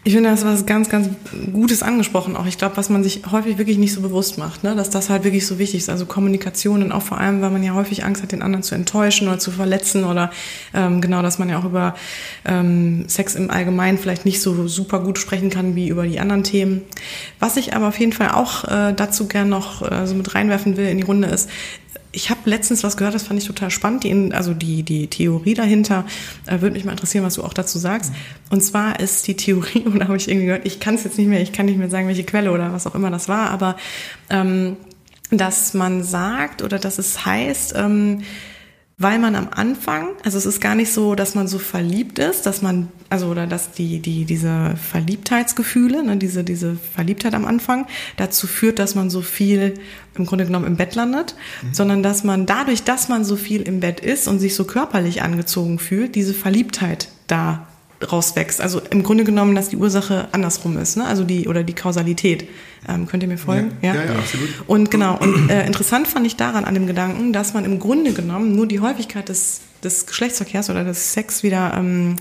Ich finde, das was ganz, ganz Gutes angesprochen auch. Ich glaube, was man sich häufig wirklich nicht so bewusst macht, ne? dass das halt wirklich so wichtig ist. Also Kommunikation und auch vor allem, weil man ja häufig Angst hat, den anderen zu enttäuschen oder zu verletzen oder ähm, genau, dass man ja auch über ähm, Sex im Allgemeinen vielleicht nicht so super gut sprechen kann wie über die anderen Themen. Was ich aber auf jeden Fall auch äh, dazu gern noch äh, so mit reinwerfen will in die Runde ist, ich habe letztens was gehört, das fand ich total spannend. Die, also die, die Theorie dahinter äh, würde mich mal interessieren, was du auch dazu sagst. Und zwar ist die Theorie, und da habe ich irgendwie gehört, ich kann es jetzt nicht mehr, ich kann nicht mehr sagen, welche Quelle oder was auch immer das war, aber ähm, dass man sagt oder dass es heißt, ähm, weil man am Anfang, also es ist gar nicht so, dass man so verliebt ist, dass man, also oder dass die, die, diese Verliebtheitsgefühle, ne, diese, diese Verliebtheit am Anfang dazu führt, dass man so viel im Grunde genommen im Bett landet, mhm. sondern dass man dadurch, dass man so viel im Bett ist und sich so körperlich angezogen fühlt, diese Verliebtheit da rauswächst. Also im Grunde genommen, dass die Ursache andersrum ist, ne? also die oder die Kausalität. Ähm, könnt ihr mir folgen? Ja, ja, ja, ja absolut. Und genau, und äh, interessant fand ich daran an dem Gedanken, dass man im Grunde genommen nur die Häufigkeit des, des Geschlechtsverkehrs oder des Sex wieder ähm,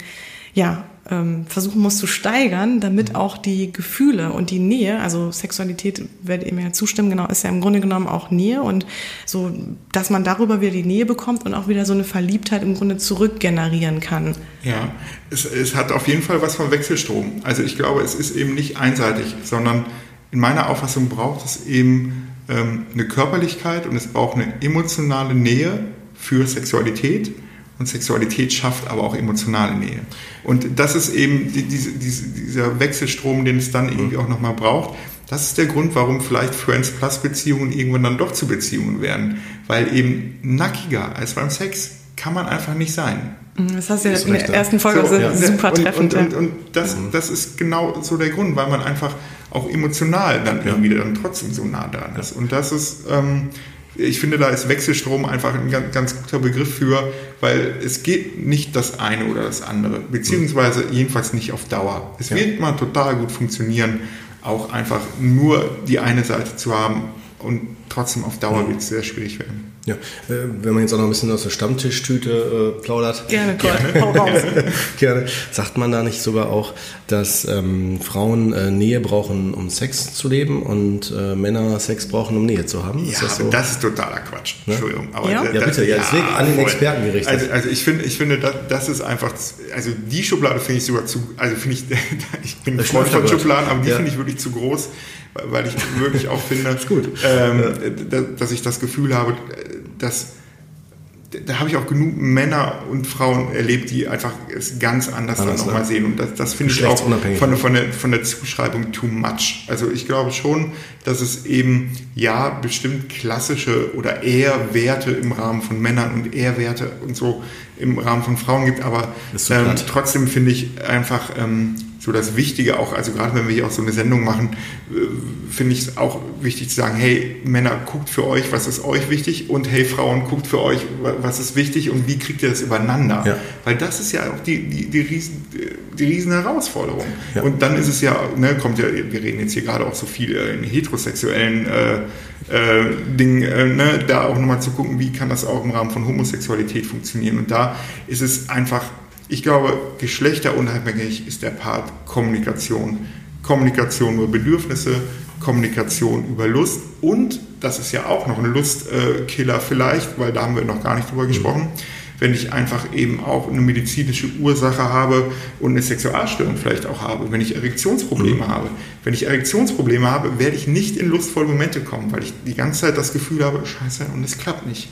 ja, versuchen muss zu steigern, damit mhm. auch die Gefühle und die Nähe, also Sexualität, werdet ihr mir ja zustimmen, genau, ist ja im Grunde genommen auch Nähe und so, dass man darüber wieder die Nähe bekommt und auch wieder so eine Verliebtheit im Grunde zurückgenerieren kann. Ja, es, es hat auf jeden Fall was von Wechselstrom. Also ich glaube, es ist eben nicht einseitig, sondern in meiner Auffassung braucht es eben ähm, eine Körperlichkeit und es braucht eine emotionale Nähe für Sexualität und Sexualität schafft aber auch emotionale Nähe. Und das ist eben die, diese, diese, dieser Wechselstrom, den es dann irgendwie auch nochmal braucht. Das ist der Grund, warum vielleicht Friends Plus Beziehungen irgendwann dann doch zu Beziehungen werden. Weil eben nackiger als beim Sex kann man einfach nicht sein. Mhm, das hast du ja in der ersten Folge so, ja. super treffend. Und, und, und, und das, mhm. das ist genau so der Grund, weil man einfach auch emotional dann irgendwie dann trotzdem so nah dran ist. Und das ist, ähm, ich finde, da ist Wechselstrom einfach ein ganz, ganz, guter Begriff für, weil es geht nicht das eine oder das andere, beziehungsweise jedenfalls nicht auf Dauer. Es ja. wird mal total gut funktionieren, auch einfach nur die eine Seite zu haben und trotzdem auf Dauer wird es sehr schwierig werden. Ja, äh, wenn man jetzt auch noch ein bisschen aus der Stammtischtüte äh, plaudert. Gerne, Gerne. Hau raus. Gerne. Sagt man da nicht sogar auch, dass ähm, Frauen äh, Nähe brauchen, um Sex zu leben und äh, Männer Sex brauchen, um Nähe zu haben? Ist ja, das, so? das ist totaler Quatsch. Ne? Entschuldigung. Aber ja? ja, bitte, ja, deswegen ja, an den Experten gerichtet. Also, also ich finde, ich finde das, das ist einfach, also die Schublade finde ich sogar zu, also finde ich, ich bin Freund von Schubladen, aber die ja. finde ich wirklich zu groß, weil ich wirklich auch finde, ähm, dass ich das Gefühl habe, dass da habe ich auch genug Männer und Frauen erlebt, die einfach es ganz anders, anders dann nochmal ne? sehen. Und das, das finde ich auch von, von, der, von der Zuschreibung too much. Also ich glaube schon, dass es eben ja bestimmt klassische oder eher Werte im Rahmen von Männern und eher Werte und so im Rahmen von Frauen gibt, aber ähm, trotzdem finde ich einfach ähm, so das Wichtige auch, also gerade wenn wir hier auch so eine Sendung machen, äh, finde ich es auch wichtig zu sagen, hey Männer, guckt für euch, was ist euch wichtig und hey Frauen, guckt für euch, was ist wichtig und wie kriegt ihr das übereinander? Ja. Weil das ist ja auch die, die, die, riesen, die riesen Herausforderung. Ja. Und dann ist es ja, ne, kommt ja, wir reden jetzt hier gerade auch so viel in heterosexuellen äh, äh, Dingen, äh, ne, da auch nochmal zu gucken, wie kann das auch im Rahmen von Homosexualität funktionieren. Und da ist es einfach ich glaube, geschlechterunabhängig ist der Part Kommunikation. Kommunikation über Bedürfnisse, Kommunikation über Lust und, das ist ja auch noch ein Lustkiller vielleicht, weil da haben wir noch gar nicht drüber gesprochen, wenn ich einfach eben auch eine medizinische Ursache habe und eine Sexualstörung vielleicht auch habe, wenn ich Erektionsprobleme mhm. habe. Wenn ich Erektionsprobleme habe, werde ich nicht in lustvolle Momente kommen, weil ich die ganze Zeit das Gefühl habe, scheiße, und es klappt nicht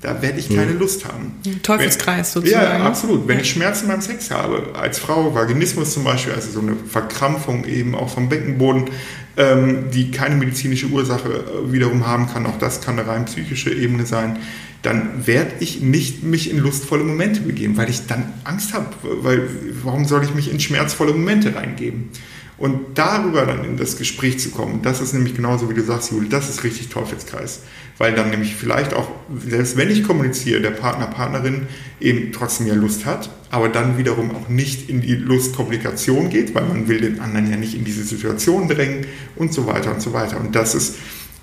da werde ich keine mhm. Lust haben. Teufelskreis Wenn, sozusagen. Ja, absolut. Wenn ich Schmerzen beim Sex habe, als Frau, Vaginismus zum Beispiel, also so eine Verkrampfung eben auch vom Beckenboden, ähm, die keine medizinische Ursache äh, wiederum haben kann, auch das kann eine rein psychische Ebene sein, dann werde ich nicht mich in lustvolle Momente begeben, weil ich dann Angst habe. Weil warum soll ich mich in schmerzvolle Momente reingeben? Und darüber dann in das Gespräch zu kommen, das ist nämlich genauso wie du sagst, Juli, das ist richtig Teufelskreis. Weil dann nämlich vielleicht auch, selbst wenn ich kommuniziere, der Partner, Partnerin eben trotzdem ja Lust hat, aber dann wiederum auch nicht in die Lustkommunikation geht, weil man will den anderen ja nicht in diese Situation drängen und so weiter und so weiter. Und das ist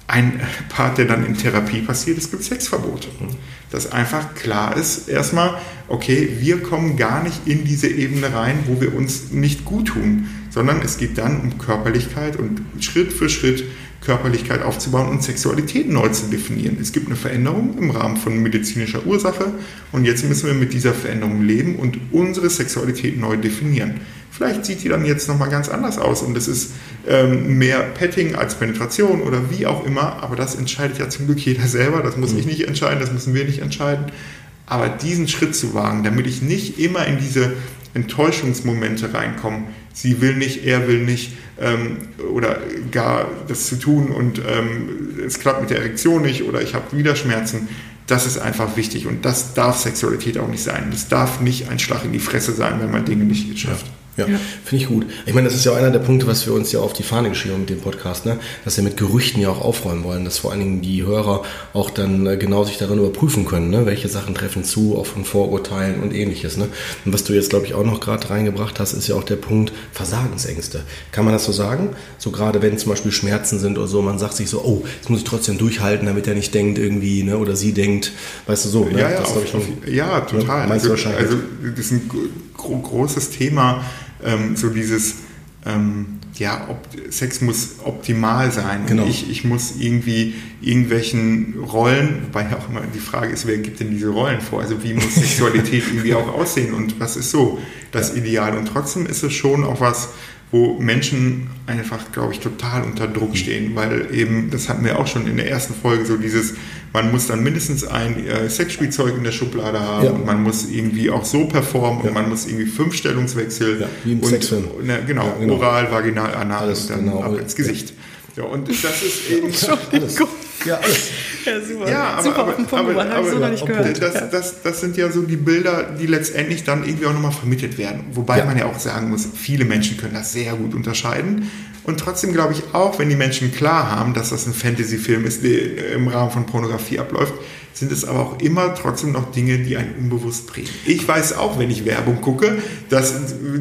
ein Part, der dann in Therapie passiert, es gibt Sexverbote. Dass einfach klar ist, erstmal, okay, wir kommen gar nicht in diese Ebene rein, wo wir uns nicht gut tun, sondern es geht dann um Körperlichkeit und Schritt für Schritt Körperlichkeit aufzubauen und Sexualität neu zu definieren. Es gibt eine Veränderung im Rahmen von medizinischer Ursache und jetzt müssen wir mit dieser Veränderung leben und unsere Sexualität neu definieren. Vielleicht sieht die dann jetzt nochmal ganz anders aus und es ist ähm, mehr Petting als Penetration oder wie auch immer, aber das entscheidet ja zum Glück jeder selber, das muss ich nicht entscheiden, das müssen wir nicht entscheiden. Aber diesen Schritt zu wagen, damit ich nicht immer in diese Enttäuschungsmomente reinkomme, sie will nicht, er will nicht ähm, oder gar das zu tun und ähm, es klappt mit der Erektion nicht oder ich habe wieder Schmerzen, das ist einfach wichtig und das darf Sexualität auch nicht sein. Das darf nicht ein Schlag in die Fresse sein, wenn man Dinge nicht schafft. Ja. Ja, ja. finde ich gut. Ich meine, das ist ja auch einer der Punkte, was wir uns ja auf die Fahne geschrieben haben mit dem Podcast, ne? dass wir mit Gerüchten ja auch aufräumen wollen, dass vor allen Dingen die Hörer auch dann äh, genau sich darin überprüfen können, ne? welche Sachen treffen zu, auch von Vorurteilen und ähnliches. Ne? Und was du jetzt, glaube ich, auch noch gerade reingebracht hast, ist ja auch der Punkt Versagensängste. Kann man das so sagen? So gerade wenn zum Beispiel Schmerzen sind oder so, man sagt sich so, oh, jetzt muss ich trotzdem durchhalten, damit er nicht denkt irgendwie, ne? oder sie denkt, weißt du so. Ne? Ja, ja, das, auf, ich, auf, ja total. Ne? Meinst also, du wahrscheinlich? Also das ist ein großes Thema ähm, so dieses, ähm, ja, ob, Sex muss optimal sein. Genau. Ich, ich muss irgendwie irgendwelchen Rollen, wobei auch immer die Frage ist, wer gibt denn diese Rollen vor? Also wie muss Sexualität irgendwie auch aussehen und was ist so das ja. Ideal? Und trotzdem ist es schon auch was, wo Menschen einfach, glaube ich, total unter Druck mhm. stehen, weil eben, das hatten wir auch schon in der ersten Folge, so dieses, man muss dann mindestens ein äh, Sexspielzeug in der Schublade haben ja. und man muss irgendwie auch so performen ja. und man muss irgendwie fünf Stellungswechsel ja, wie im und, Sexfilm. Ne, genau, genau, oral, vaginal, anal Alles, und dann genau. ab ins Gesicht. Ja, und das ist eben. Ja, alles. Ja, super. Ja, aber, super aber, auf den Punkt aber, aber, aber, so noch nicht gehört. Das, das, das, das sind ja so die Bilder, die letztendlich dann irgendwie auch nochmal vermittelt werden. Wobei ja. man ja auch sagen muss, viele Menschen können das sehr gut unterscheiden. Und trotzdem glaube ich auch, wenn die Menschen klar haben, dass das ein Fantasy-Film ist, der im Rahmen von Pornografie abläuft, sind es aber auch immer trotzdem noch Dinge, die einen unbewusst prägen. Ich weiß auch, wenn ich Werbung gucke, dass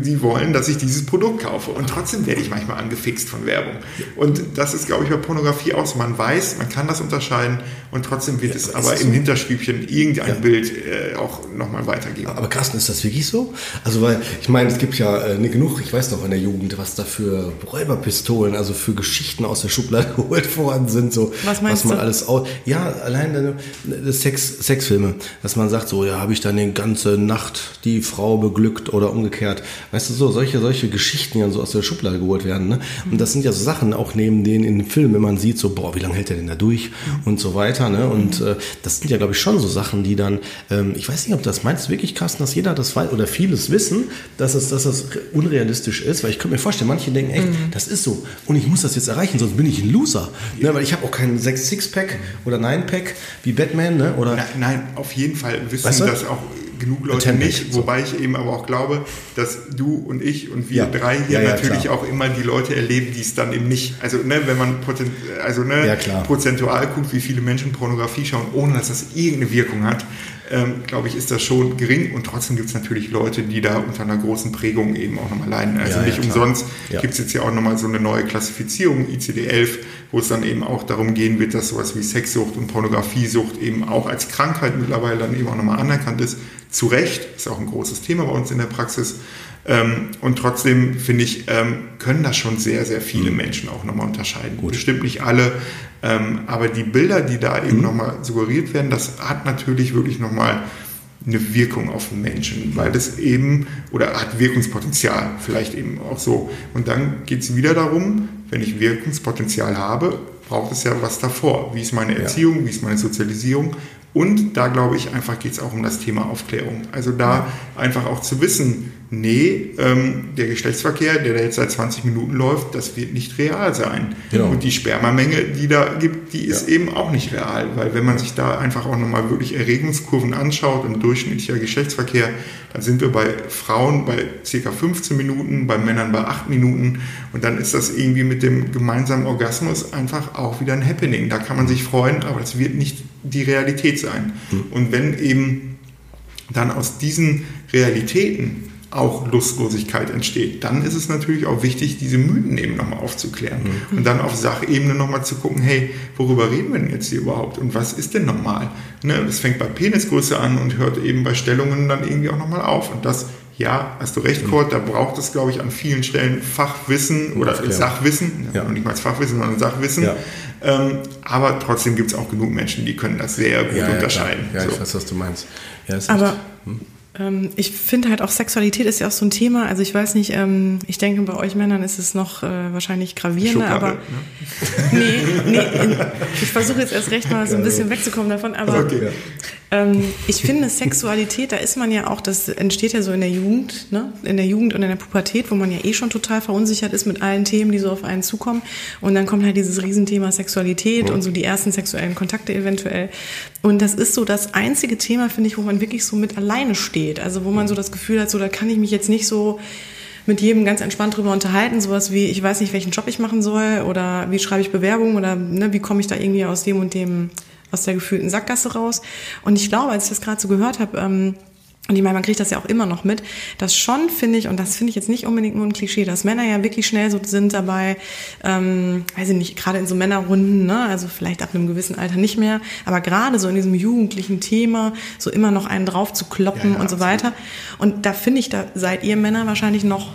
die wollen, dass ich dieses Produkt kaufe. Und trotzdem werde ich manchmal angefixt von Werbung. Und das ist, glaube ich, bei Pornografie auch so. Man weiß, man kann das unterscheiden und trotzdem wird ja, es aber im so? Hinterstübchen irgendein ja. Bild äh, auch nochmal weitergeben. Aber Carsten, ist das wirklich so? Also, weil ich meine, es gibt ja äh, genug, ich weiß noch in der Jugend, was da für Räuberpistolen, also für Geschichten aus der Schublade geholt worden sind. So, was meinst was man du? alles aus. Ja, allein Sex, Sexfilme, dass man sagt, so, ja, habe ich dann die ganze Nacht die Frau beglückt oder umgekehrt. Weißt du, so, solche, solche Geschichten, die dann so aus der Schublade geholt werden. Ne? Und das sind ja so Sachen, auch neben denen in den Filmen, wenn man sieht, so, boah, wie lange hält der denn da durch und so weiter. Ne? Und äh, das sind ja, glaube ich, schon so Sachen, die dann, ähm, ich weiß nicht, ob das meinst wirklich, Carsten, dass jeder das weiß oder vieles wissen, dass es, dass es unrealistisch ist, weil ich könnte mir vorstellen, manche denken, echt, mhm. das ist so und ich muss das jetzt erreichen, sonst bin ich ein Loser. Ne? Weil ich habe auch keinen Six-Pack oder Nine-Pack wie Batman, ne? Oder nein, nein, auf jeden Fall wissen weißt du? das auch genug Leute nicht, wobei ich eben aber auch glaube, dass du und ich und wir Ja. drei hier Ja, ja, natürlich klar. auch immer die Leute erleben, die es dann eben nicht, also ne, wenn man also ne, prozentual guckt, wie viele Menschen Pornografie schauen, ohne dass das irgendeine Wirkung hat, ähm, glaube ich, ist das schon gering und trotzdem gibt es natürlich Leute, die da unter einer großen Prägung eben auch nochmal leiden. Also nicht umsonst gibt es jetzt ja auch nochmal so eine neue Klassifizierung, ICD-11, wo es dann eben auch darum gehen wird, dass sowas wie Sexsucht und Pornografiesucht eben auch als Krankheit mittlerweile dann eben auch nochmal anerkannt ist. Zu Recht, ist auch ein großes Thema bei uns in der Praxis. Ähm, und trotzdem, finde ich, ähm, können das schon sehr, sehr viele Mhm. Menschen auch nochmal unterscheiden. Bestimmt nicht alle, ähm, aber die Bilder, die da Mhm. eben nochmal suggeriert werden, das hat natürlich wirklich nochmal eine Wirkung auf den Menschen, weil das eben, oder hat Wirkungspotenzial, vielleicht eben auch so. Und dann geht es wieder darum, wenn ich Wirkungspotenzial habe, braucht es ja was davor. Wie ist meine Erziehung, wie ist meine Sozialisierung? Und da glaube ich einfach geht es auch um das Thema Aufklärung. Also da einfach auch zu wissen, nee, ähm, der Geschlechtsverkehr, der da jetzt seit 20 Minuten läuft, das wird nicht real sein. Genau. Und die Spermamenge, die da gibt, die ist eben auch nicht real, weil wenn man sich da einfach auch nochmal wirklich Erregungskurven anschaut und durchschnittlicher Geschlechtsverkehr, dann sind wir bei Frauen bei circa 15 Minuten, bei Männern bei 8 Minuten und dann ist das irgendwie mit dem gemeinsamen Orgasmus einfach auch wieder ein Happening. Da kann man sich freuen, aber es wird nicht die Realität sein. Und wenn eben dann aus diesen Realitäten auch Lustlosigkeit entsteht, dann ist es natürlich auch wichtig, diese Mythen eben nochmal aufzuklären und dann auf Sachebene nochmal zu gucken, hey, worüber reden wir denn jetzt hier überhaupt und was ist denn normal? Ne, das fängt bei Penisgröße an und hört eben bei Stellungen dann irgendwie auch nochmal auf und das ja, hast du recht, Kurt, da braucht es, glaube ich, an vielen Stellen Fachwissen oder Aufklärung. Sachwissen, ja. Nicht mal Fachwissen, sondern Sachwissen. Ja. Ähm, aber trotzdem gibt es auch genug Menschen, die können das sehr gut ja, ja, unterscheiden. Klar. Ja, so. ich weiß, was du meinst. Ja, ist Aber echt- Ähm, ich finde halt auch Sexualität ist ja auch so ein Thema. Also ich weiß nicht, ähm, ich denke bei euch Männern ist es noch äh, wahrscheinlich gravierender, Schublade, aber ne? nee, nee, ich versuche jetzt erst recht mal so ein bisschen wegzukommen davon, aber okay. ähm, ich finde Sexualität, da ist man ja auch, das entsteht ja so in der Jugend, ne? in der Jugend und in der Pubertät, wo man ja eh schon total verunsichert ist mit allen Themen, die so auf einen zukommen und dann kommt halt dieses Riesenthema Sexualität und so die ersten sexuellen Kontakte eventuell und das ist so das einzige Thema, finde ich, wo man wirklich so mit alleine steht steht. Also wo man so das Gefühl hat, so da kann ich mich jetzt nicht so mit jedem ganz entspannt drüber unterhalten, sowas wie, ich weiß nicht, welchen Job ich machen soll oder wie schreibe ich Bewerbung oder ne, wie komme ich da irgendwie aus dem und dem, aus der gefühlten Sackgasse raus. Und ich glaube, als ich das gerade so gehört habe, ähm, und ich meine, man kriegt das ja auch immer noch mit, dass schon, finde ich, und das finde ich jetzt nicht unbedingt nur ein Klischee, dass Männer ja wirklich schnell so sind dabei, ähm, weiß ich nicht, gerade in so Männerrunden, ne, also vielleicht ab einem gewissen Alter nicht mehr, aber gerade so in diesem jugendlichen Thema, so immer noch einen drauf zu kloppen ja, ja, und so weiter. Und da finde ich, da seid ihr Männer wahrscheinlich noch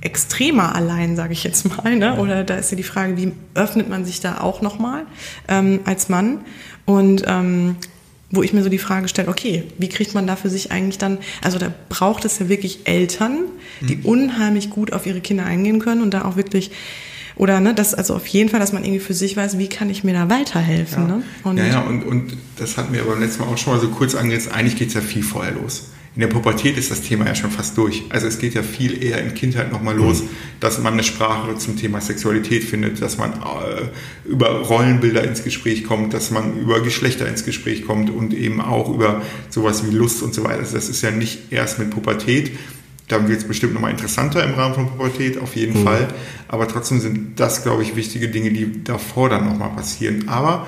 extremer allein, sage ich jetzt mal, ne? Oder da ist ja die Frage, wie öffnet man sich da auch nochmal ähm, als Mann? Und ähm, wo ich mir so die Frage stelle, okay, wie kriegt man da für sich eigentlich dann, also da braucht es ja wirklich Eltern, die mhm. unheimlich gut auf ihre Kinder eingehen können und da auch wirklich oder ne, das also auf jeden Fall, dass man irgendwie für sich weiß, wie kann ich mir da weiterhelfen. Ja, ne? und ja, ja und, und das hatten wir aber letztes Mal auch schon mal so kurz angerissen, eigentlich geht es ja viel vorher los in der Pubertät ist das Thema ja schon fast durch. Also es geht ja viel eher in Kindheit nochmal los, mhm. dass man eine Sprache zum Thema Sexualität findet, dass man äh, über Rollenbilder ins Gespräch kommt, dass man über Geschlechter ins Gespräch kommt und eben auch über sowas wie Lust und so weiter. Also das ist ja nicht erst mit Pubertät. Da wird es bestimmt nochmal interessanter im Rahmen von Pubertät, auf jeden mhm. Fall. Aber trotzdem sind das, glaube ich, wichtige Dinge, die davor dann nochmal passieren. Aber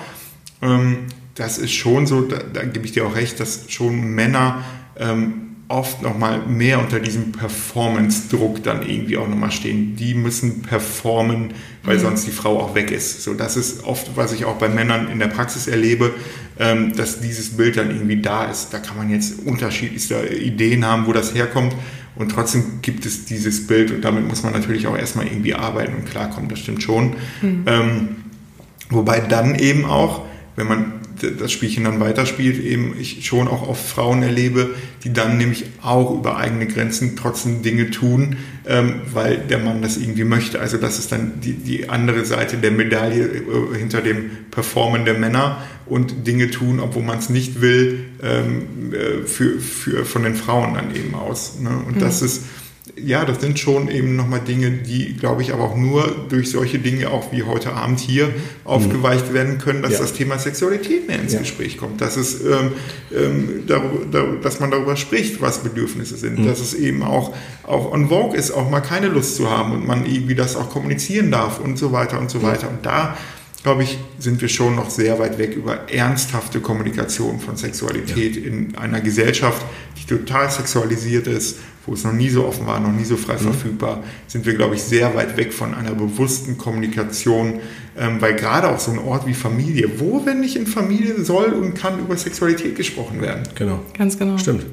ähm, das ist schon so, da, da gebe ich dir auch recht, dass schon Männer ähm, oft nochmal mehr unter diesem Performance-Druck dann irgendwie auch nochmal stehen. Die müssen performen, weil mhm. sonst die Frau auch weg ist. So, das ist oft, was ich auch bei Männern in der Praxis erlebe, ähm, dass dieses Bild dann irgendwie da ist. Da kann man jetzt unterschiedlichste Ideen haben, wo das herkommt. Und trotzdem gibt es dieses Bild und damit muss man natürlich auch erstmal irgendwie arbeiten und klarkommen, das stimmt schon. Mhm. Ähm, wobei dann eben auch, wenn man das Spielchen dann weiterspielt, eben ich schon auch oft Frauen erlebe, die dann nämlich auch über eigene Grenzen trotzdem Dinge tun, ähm, weil der Mann das irgendwie möchte. Also das ist dann die, die andere Seite der Medaille äh, hinter dem Performen der Männer und Dinge tun, obwohl man es nicht will, ähm, äh, für, für, von den Frauen dann eben aus. Ne? Und mhm. das ist ja, das sind schon eben nochmal Dinge, die, glaube ich, aber auch nur durch solche Dinge, auch wie heute Abend hier, aufgeweicht werden können, dass ja. das Thema Sexualität mehr ins ja. Gespräch kommt. Dass, es, ähm, ähm, darüber, dass man darüber spricht, was Bedürfnisse sind. Mhm. Dass es eben auch, auch on vogue ist, auch mal keine Lust zu haben und man irgendwie das auch kommunizieren darf und so weiter und so weiter. Und da glaube ich, sind wir schon noch sehr weit weg über ernsthafte Kommunikation von Sexualität ja. in einer Gesellschaft, die total sexualisiert ist, wo es noch nie so offen war, noch nie so frei mhm. verfügbar, sind wir, glaube ich, sehr weit weg von einer bewussten Kommunikation, ähm, weil gerade auch so ein Ort wie Familie, wo, wenn nicht in Familie, soll und kann über Sexualität gesprochen werden? Genau. Ganz genau. Stimmt.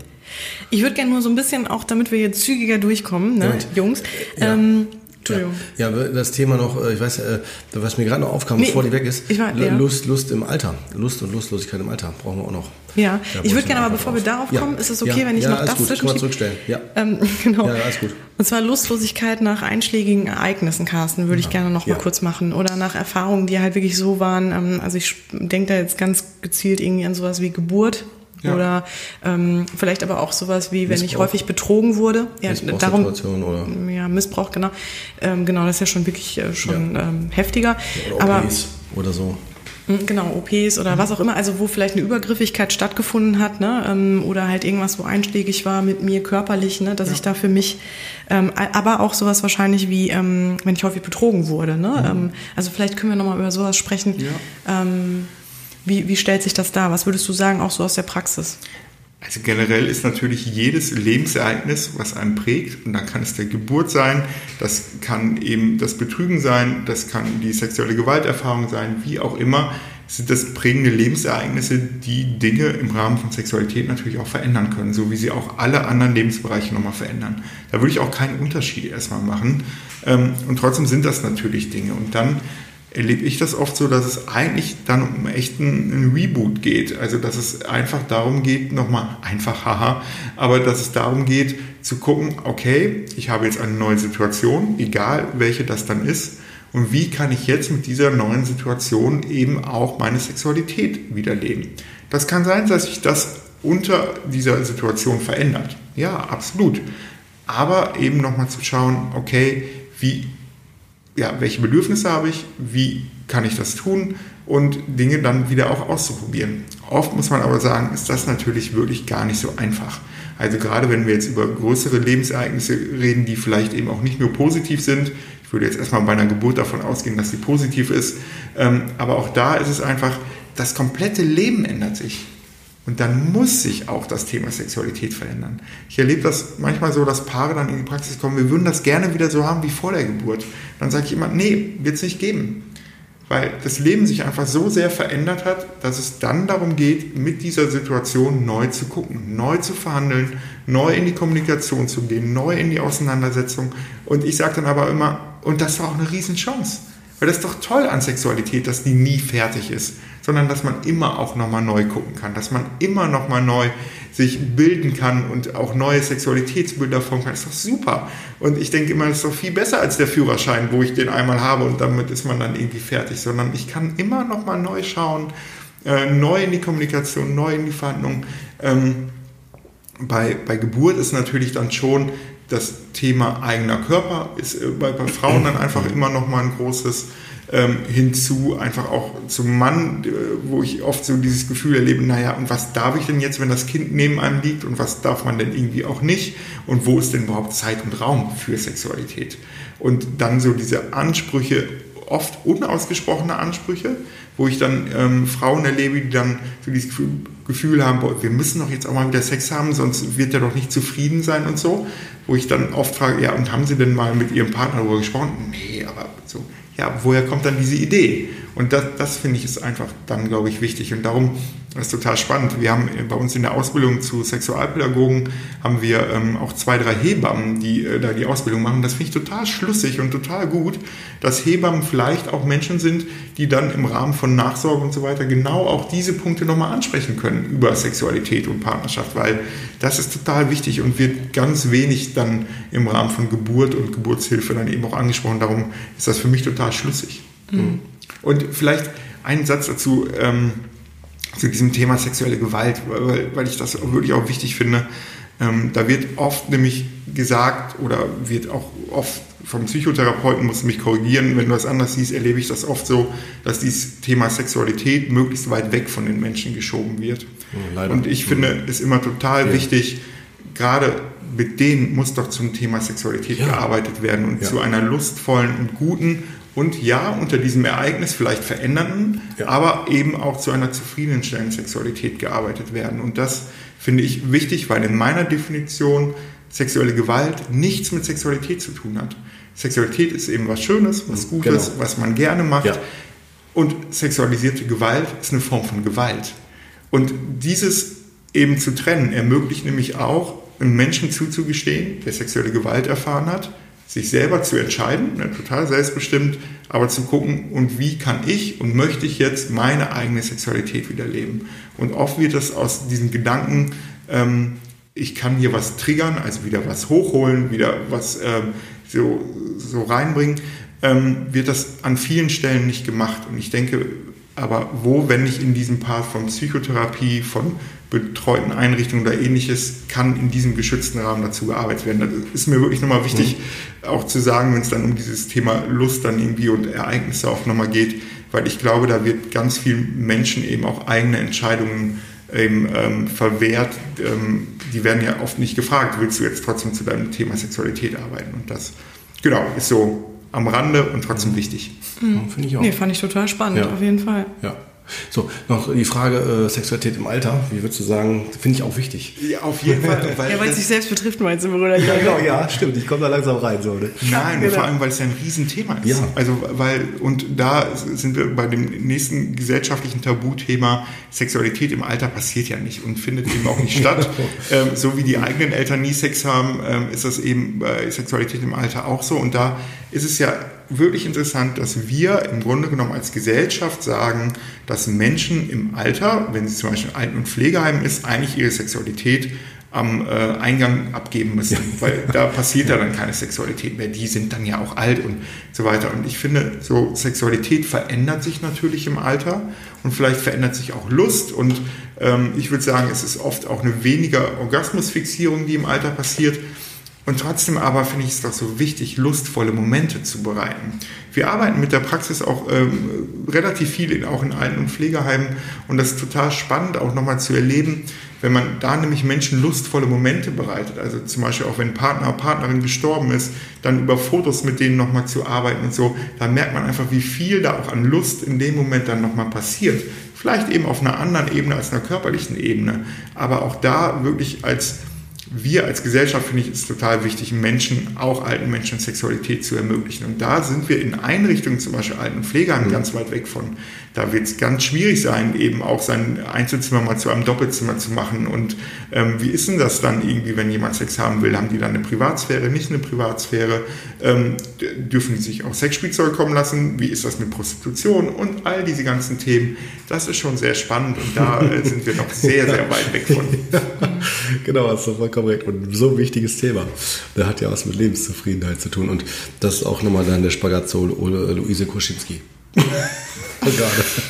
Ich würde gerne nur so ein bisschen, auch damit wir jetzt zügiger durchkommen, ne, Jungs, ja. ähm, Entschuldigung. Ja, ja, das Thema noch, äh, ich weiß, äh, was mir gerade noch aufkam, nee, bevor die weg ist, ich war, ja. Lust, Lust im Alter. Lust und Lustlosigkeit im Alter brauchen wir auch noch. Ja, ich würde gerne aber, bevor wir darauf kommen, ist es okay, wenn ich noch das gut. zwischenschiebe? zurückstellen. Ja. Ähm, genau. Ja, alles gut. Und zwar Lustlosigkeit nach einschlägigen Ereignissen, Carsten, würde ich gerne noch mal kurz machen. Oder nach Erfahrungen, die halt wirklich so waren. Ähm, also ich denke da jetzt ganz gezielt irgendwie an sowas wie Geburt ja. Oder ähm, vielleicht aber auch sowas wie, wenn Missbrauch. ich häufig betrogen wurde. Ja, darum, oder? Ja, Missbrauch, genau. Ähm, genau, das ist ja schon wirklich äh, schon ja. ähm, heftiger. Oder OPs aber, oder so. Hm, genau, OPs oder mhm. was auch immer, also wo vielleicht eine Übergriffigkeit stattgefunden hat, ne? Ähm, oder halt irgendwas, wo einschlägig war mit mir körperlich, ne? dass ja. ich da für mich, ähm, aber auch sowas wahrscheinlich wie, ähm, wenn ich häufig betrogen wurde. Ne? Mhm. Ähm, also vielleicht können wir nochmal über sowas sprechen. Ja. Ähm, wie, wie stellt sich das dar? Was würdest du sagen, auch so aus der Praxis? Also generell ist natürlich jedes Lebensereignis, was einen prägt, und dann kann es der Geburt sein, das kann eben das Betrügen sein, das kann die sexuelle Gewalterfahrung sein, wie auch immer, sind das prägende Lebensereignisse, die Dinge im Rahmen von Sexualität natürlich auch verändern können, so wie sie auch alle anderen Lebensbereiche nochmal verändern. Da würde ich auch keinen Unterschied erstmal machen. Ähm, und trotzdem sind das natürlich Dinge. Und dann erlebe ich das oft so, dass es eigentlich dann um echten einen Reboot geht. Also dass es einfach darum geht, nochmal einfach, haha, aber dass es darum geht zu gucken, okay, ich habe jetzt eine neue Situation, egal welche das dann ist, und wie kann ich jetzt mit dieser neuen Situation eben auch meine Sexualität wieder leben. Das kann sein, dass sich das unter dieser Situation verändert. Ja, absolut. Aber eben nochmal zu schauen, okay, wie ja, welche Bedürfnisse habe ich, wie kann ich das tun und Dinge dann wieder auch auszuprobieren. Oft muss man aber sagen, ist das natürlich wirklich gar nicht so einfach. Also gerade wenn wir jetzt über größere Lebensereignisse reden, die vielleicht eben auch nicht nur positiv sind, ich würde jetzt erstmal bei einer Geburt davon ausgehen, dass sie positiv ist, ähm, aber auch da ist es einfach, das komplette Leben ändert sich. Und dann muss sich auch das Thema Sexualität verändern. Ich erlebe das manchmal so, dass Paare dann in die Praxis kommen, wir würden das gerne wieder so haben wie vor der Geburt. Dann sage ich immer, nee, wird es nicht geben. Weil das Leben sich einfach so sehr verändert hat, dass es dann darum geht, mit dieser Situation neu zu gucken, neu zu verhandeln, neu in die Kommunikation zu gehen, neu in die Auseinandersetzung. Und ich sage dann aber immer, und das war auch eine Riesenchance. Weil das ist doch toll an Sexualität, dass die nie fertig ist, sondern dass man immer auch nochmal neu gucken kann, dass man immer nochmal neu sich bilden kann und auch neue Sexualitätsbilder formen kann. Das ist doch super. Und ich denke immer, das ist doch viel besser als der Führerschein, wo ich den einmal habe und damit ist man dann irgendwie fertig, sondern ich kann immer nochmal neu schauen, äh, neu in die Kommunikation, neu in die Verhandlungen. Ähm, bei, bei Geburt ist natürlich dann schon das Thema eigener Körper ist äh, bei, bei Frauen dann einfach immer noch mal ein großes ähm, hinzu, einfach auch zum Mann, äh, wo ich oft so dieses Gefühl erlebe, naja, und was darf ich denn jetzt, wenn das Kind neben einem liegt und was darf man denn irgendwie auch nicht und wo ist denn überhaupt Zeit und Raum für Sexualität? Und dann so diese Ansprüche, oft unausgesprochene Ansprüche, wo ich dann ähm, Frauen erlebe, die dann so dieses Gefühl, Gefühl haben, boah, wir müssen doch jetzt auch mal wieder Sex haben, sonst wird er doch nicht zufrieden sein und so. Wo ich dann oft frage, ja, und haben Sie denn mal mit Ihrem Partner darüber gesprochen? Nee, aber so, ja, woher kommt dann diese Idee? Und das, das finde ich ist einfach dann, glaube ich, wichtig. Und darum ist total spannend. Wir haben bei uns in der Ausbildung zu Sexualpädagogen haben wir ähm, auch zwei, drei Hebammen, die äh, da die Ausbildung machen. Das finde ich total schlüssig und total gut, dass Hebammen vielleicht auch Menschen sind, die dann im Rahmen von Nachsorge und so weiter genau auch diese Punkte nochmal ansprechen können über Sexualität und Partnerschaft, weil das ist total wichtig und wird ganz wenig dann im Rahmen von Geburt und Geburtshilfe dann eben auch angesprochen. Darum ist das für mich total schlüssig. Mhm. Und vielleicht einen Satz dazu ähm, zu diesem Thema sexuelle Gewalt, weil, weil ich das wirklich auch wichtig finde. Ähm, da wird oft nämlich gesagt oder wird auch oft vom Psychotherapeuten, muss mich korrigieren, wenn du das anders siehst, erlebe ich das oft so, dass dieses Thema Sexualität möglichst weit weg von den Menschen geschoben wird. Ja, Und ich finde es immer total ja. wichtig, gerade mit denen muss doch zum Thema Sexualität ja. gearbeitet werden und zu einer lustvollen und guten und ja, unter diesem Ereignis vielleicht verändernden, ja. aber eben auch zu einer zufriedenstellenden Sexualität gearbeitet werden. Und das finde ich wichtig, weil in meiner Definition sexuelle Gewalt nichts mit Sexualität zu tun hat. Sexualität ist eben was Schönes, was Gutes, genau. was man gerne macht. Ja. Und sexualisierte Gewalt ist eine Form von Gewalt. Und dieses eben zu trennen ermöglicht nämlich auch, einem Menschen zuzugestehen, der sexuelle Gewalt erfahren hat, sich selber zu entscheiden, ne, total selbstbestimmt, aber zu gucken, und wie kann ich und möchte ich jetzt meine eigene Sexualität wieder leben. Und oft wird das aus diesen Gedanken, ähm, ich kann hier was triggern, also wieder was hochholen, wieder was ähm, so, so reinbringen, ähm, wird das an vielen Stellen nicht gemacht. Und ich denke, aber wo, wenn nicht in diesem Part von Psychotherapie, von betreuten Einrichtungen oder ähnliches, kann in diesem geschützten Rahmen dazu gearbeitet werden. Das ist mir wirklich nochmal wichtig, mhm. auch zu sagen, wenn es dann um dieses Thema Lust dann irgendwie und Ereignisse auch nochmal geht, weil ich glaube, da wird ganz vielen Menschen eben auch eigene Entscheidungen eben, ähm, verwehrt. Ähm, die werden ja oft nicht gefragt, willst du jetzt trotzdem zu deinem Thema Sexualität arbeiten? Und das, genau, ist so am Rande und trotzdem wichtig. Mhm. Finde ich auch. Nee, fand ich total spannend, ja. auf jeden Fall. Ja. So, noch die Frage äh, Sexualität im Alter. Wie würdest du sagen, finde ich auch wichtig. Ja, auf jeden Fall. Weil ja, weil es sich selbst betrifft, meinst du, Bruder? Ja, genau, ja, stimmt. Ich komme da langsam rein. So, ne? Nein, genau. vor allem, weil es ja ein Riesenthema ist. Ja. Also, weil, und da sind wir bei dem nächsten gesellschaftlichen Tabuthema, Sexualität im Alter passiert ja nicht und findet eben auch nicht statt. ähm, so wie die eigenen Eltern nie Sex haben, ähm, ist das eben bei Sexualität im Alter auch so. Und da ist es ja wirklich interessant, dass wir im Grunde genommen als Gesellschaft sagen, dass Menschen im Alter, wenn sie zum Beispiel in Alten- und Pflegeheimen ist, eigentlich ihre Sexualität am äh, Eingang abgeben müssen, weil da passiert ja dann keine Sexualität mehr. Die sind dann ja auch alt und so weiter. Und ich finde, so Sexualität verändert sich natürlich im Alter und vielleicht verändert sich auch Lust. Und ähm, ich würde sagen, es ist oft auch eine weniger Orgasmusfixierung, die im Alter passiert. Und trotzdem aber finde ich es doch so wichtig, lustvolle Momente zu bereiten. Wir arbeiten mit der Praxis auch ähm, relativ viel in, auch in Alten- und Pflegeheimen und das ist total spannend auch nochmal zu erleben, wenn man da nämlich Menschen lustvolle Momente bereitet, also zum Beispiel auch wenn Partner oder Partnerin gestorben ist, dann über Fotos mit denen nochmal zu arbeiten und so, da merkt man einfach, wie viel da auch an Lust in dem Moment dann nochmal passiert. Vielleicht eben auf einer anderen Ebene als einer körperlichen Ebene, aber auch da wirklich als wir als Gesellschaft, finde ich, ist total wichtig, Menschen, auch alten Menschen, Sexualität zu ermöglichen. Und da sind wir in Einrichtungen, zum Beispiel Alten- und Pflegeheimen, mhm. ganz weit weg von. Da wird es ganz schwierig sein, eben auch sein Einzelzimmer mal zu einem Doppelzimmer zu machen. Und ähm, wie ist denn das dann irgendwie, wenn jemand Sex haben will? Haben die dann eine Privatsphäre, nicht eine Privatsphäre? Ähm, dürfen die sich auch Sexspielzeug kommen lassen? Wie ist das mit Prostitution? Und all diese ganzen Themen, das ist schon sehr spannend und da äh, sind wir noch sehr, sehr weit weg von. ja, genau, hast du vollkommen recht. Und so ein wichtiges Thema. Der hat ja was mit Lebenszufriedenheit zu tun. Und das ist auch nochmal dann der Spagat zu Luise Koschinski. Gerade.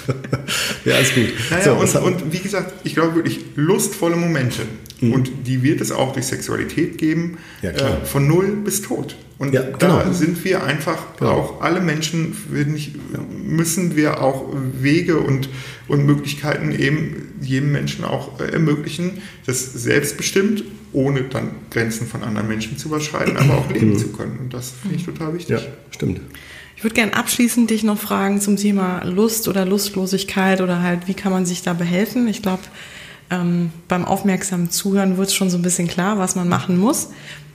ja, alles gut. Naja, so, und, und, wie gesagt, ich glaube wirklich lustvolle Momente. Mhm. Und die wird es auch durch Sexualität geben, ja, äh, von null bis tot. Und ja, genau. da sind wir einfach genau. auch alle Menschen, müssen wir auch Wege und, und Möglichkeiten eben jedem Menschen auch äh, ermöglichen, das selbstbestimmt, ohne dann Grenzen von anderen Menschen zu überschreiten, aber auch leben mhm. zu können. Und das finde ich total wichtig. Ja, stimmt. Ich würde gerne abschließend dich noch fragen zum Thema Lust oder Lustlosigkeit oder halt, wie kann man sich da behelfen? Ich glaube, ähm, beim aufmerksamen Zuhören wird es schon so ein bisschen klar, was man machen muss.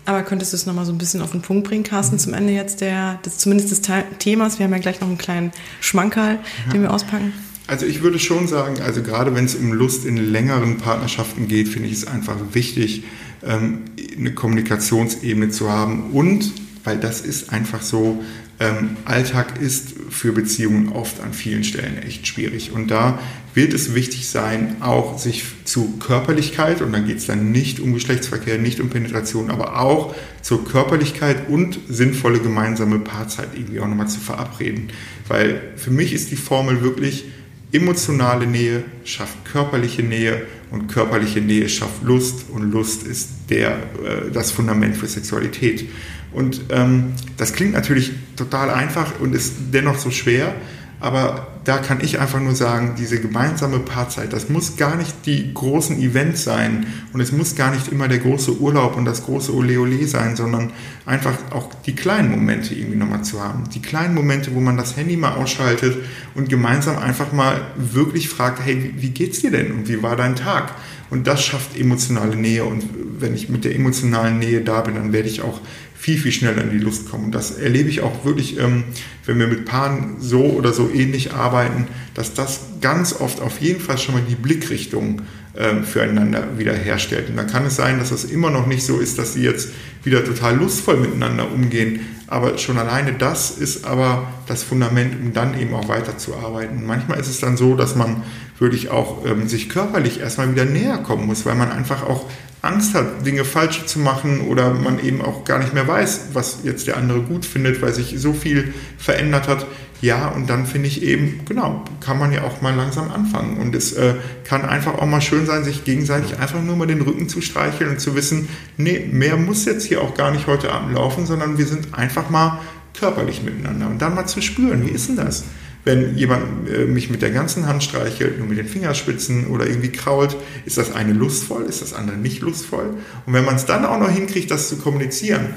Aber könntest du es nochmal so ein bisschen auf den Punkt bringen, Carsten, zum Ende jetzt der, des, zumindest des Themas? Wir haben ja gleich noch einen kleinen Schmankerl, ja. den wir auspacken. Also ich würde schon sagen, also gerade wenn es um Lust in längeren Partnerschaften geht, finde ich es einfach wichtig, ähm, eine Kommunikationsebene zu haben und weil das ist einfach so, ähm, Alltag ist für Beziehungen oft an vielen Stellen echt schwierig. Und da wird es wichtig sein, auch sich zu Körperlichkeit, und dann geht es dann nicht um Geschlechtsverkehr, nicht um Penetration, aber auch zur Körperlichkeit und sinnvolle gemeinsame Paarzeit irgendwie auch nochmal zu verabreden. Weil für mich ist die Formel wirklich, emotionale Nähe schafft körperliche Nähe und körperliche Nähe schafft Lust und Lust ist der, äh, das Fundament für Sexualität. Und ähm, das klingt natürlich total einfach und ist dennoch so schwer, aber da kann ich einfach nur sagen, diese gemeinsame Paarzeit, das muss gar nicht die großen Events sein und es muss gar nicht immer der große Urlaub und das große Ole Ole sein, sondern einfach auch die kleinen Momente irgendwie nochmal zu haben. Die kleinen Momente, wo man das Handy mal ausschaltet und gemeinsam einfach mal wirklich fragt, hey, wie geht's dir denn und wie war dein Tag? Und das schafft emotionale Nähe und wenn ich mit der emotionalen Nähe da bin, dann werde ich auch viel, viel schneller in die Lust kommen. Und das erlebe ich auch wirklich, ähm, wenn wir mit Paaren so oder so ähnlich arbeiten, dass das ganz oft auf jeden Fall schon mal die Blickrichtung ähm, füreinander wiederherstellt. Und dann kann es sein, dass das immer noch nicht so ist, dass sie jetzt wieder total lustvoll miteinander umgehen. Aber schon alleine das ist aber das Fundament, um dann eben auch weiterzuarbeiten. Manchmal ist es dann so, dass man wirklich auch ähm, sich körperlich erstmal wieder näher kommen muss, weil man einfach auch Angst hat, Dinge falsch zu machen oder man eben auch gar nicht mehr weiß, was jetzt der andere gut findet, weil sich so viel verändert hat. Ja, und dann finde ich eben, genau, kann man ja auch mal langsam anfangen. Und es äh, kann einfach auch mal schön sein, sich gegenseitig einfach nur mal den Rücken zu streicheln und zu wissen, nee, mehr muss jetzt hier auch gar nicht heute Abend laufen, sondern wir sind einfach mal körperlich miteinander. Und dann mal zu spüren, wie ist denn das? Wenn jemand äh, mich mit der ganzen Hand streichelt, nur mit den Fingerspitzen oder irgendwie krault, ist das eine lustvoll, ist das andere nicht lustvoll? Und wenn man es dann auch noch hinkriegt, das zu kommunizieren,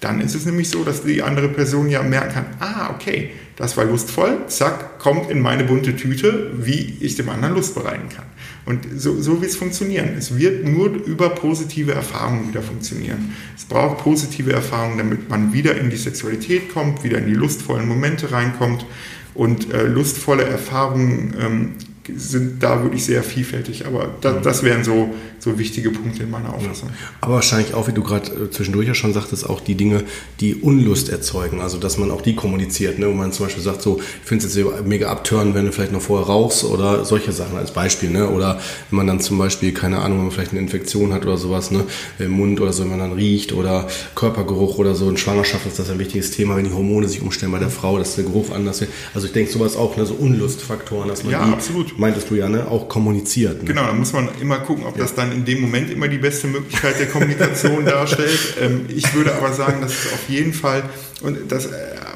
dann ist es nämlich so, dass die andere Person ja merken kann, ah, okay, das war lustvoll, zack, kommt in meine bunte Tüte, wie ich dem anderen Lust bereiten kann. Und so, so wird es funktionieren. Es wird nur über positive Erfahrungen wieder funktionieren. Es braucht positive Erfahrungen, damit man wieder in die Sexualität kommt, wieder in die lustvollen Momente reinkommt und äh, lustvolle Erfahrungen ähm, sind da wirklich sehr vielfältig. Aber da, mhm. das wären so, so wichtige Punkte in meiner Auffassung. Aber wahrscheinlich auch, wie du gerade äh, zwischendurch ja schon sagtest, auch die Dinge, die Unlust erzeugen. Also, dass man auch die kommuniziert. Ne? Wo man zum Beispiel sagt, so, ich finde es jetzt mega abtören, wenn du vielleicht noch vorher rauchst oder solche Sachen als Beispiel. Ne? Oder wenn man dann zum Beispiel, keine Ahnung, wenn man vielleicht eine Infektion hat oder sowas, ne? im Mund oder so, wenn man dann riecht oder Körpergeruch oder so. In Schwangerschaft ist das ein wichtiges Thema, wenn die Hormone sich umstellen bei der Frau, dass der Geruch anders wird. Also, ich denke, sowas auch, ne? so Unlustfaktoren, dass man ja, die absolut meintest du ja, ne, auch kommuniziert. Ne? Genau, da muss man immer gucken, ob ja. das dann in dem Moment immer die beste Möglichkeit der Kommunikation darstellt. Ähm, ich würde aber sagen, dass es auf jeden Fall, und das äh,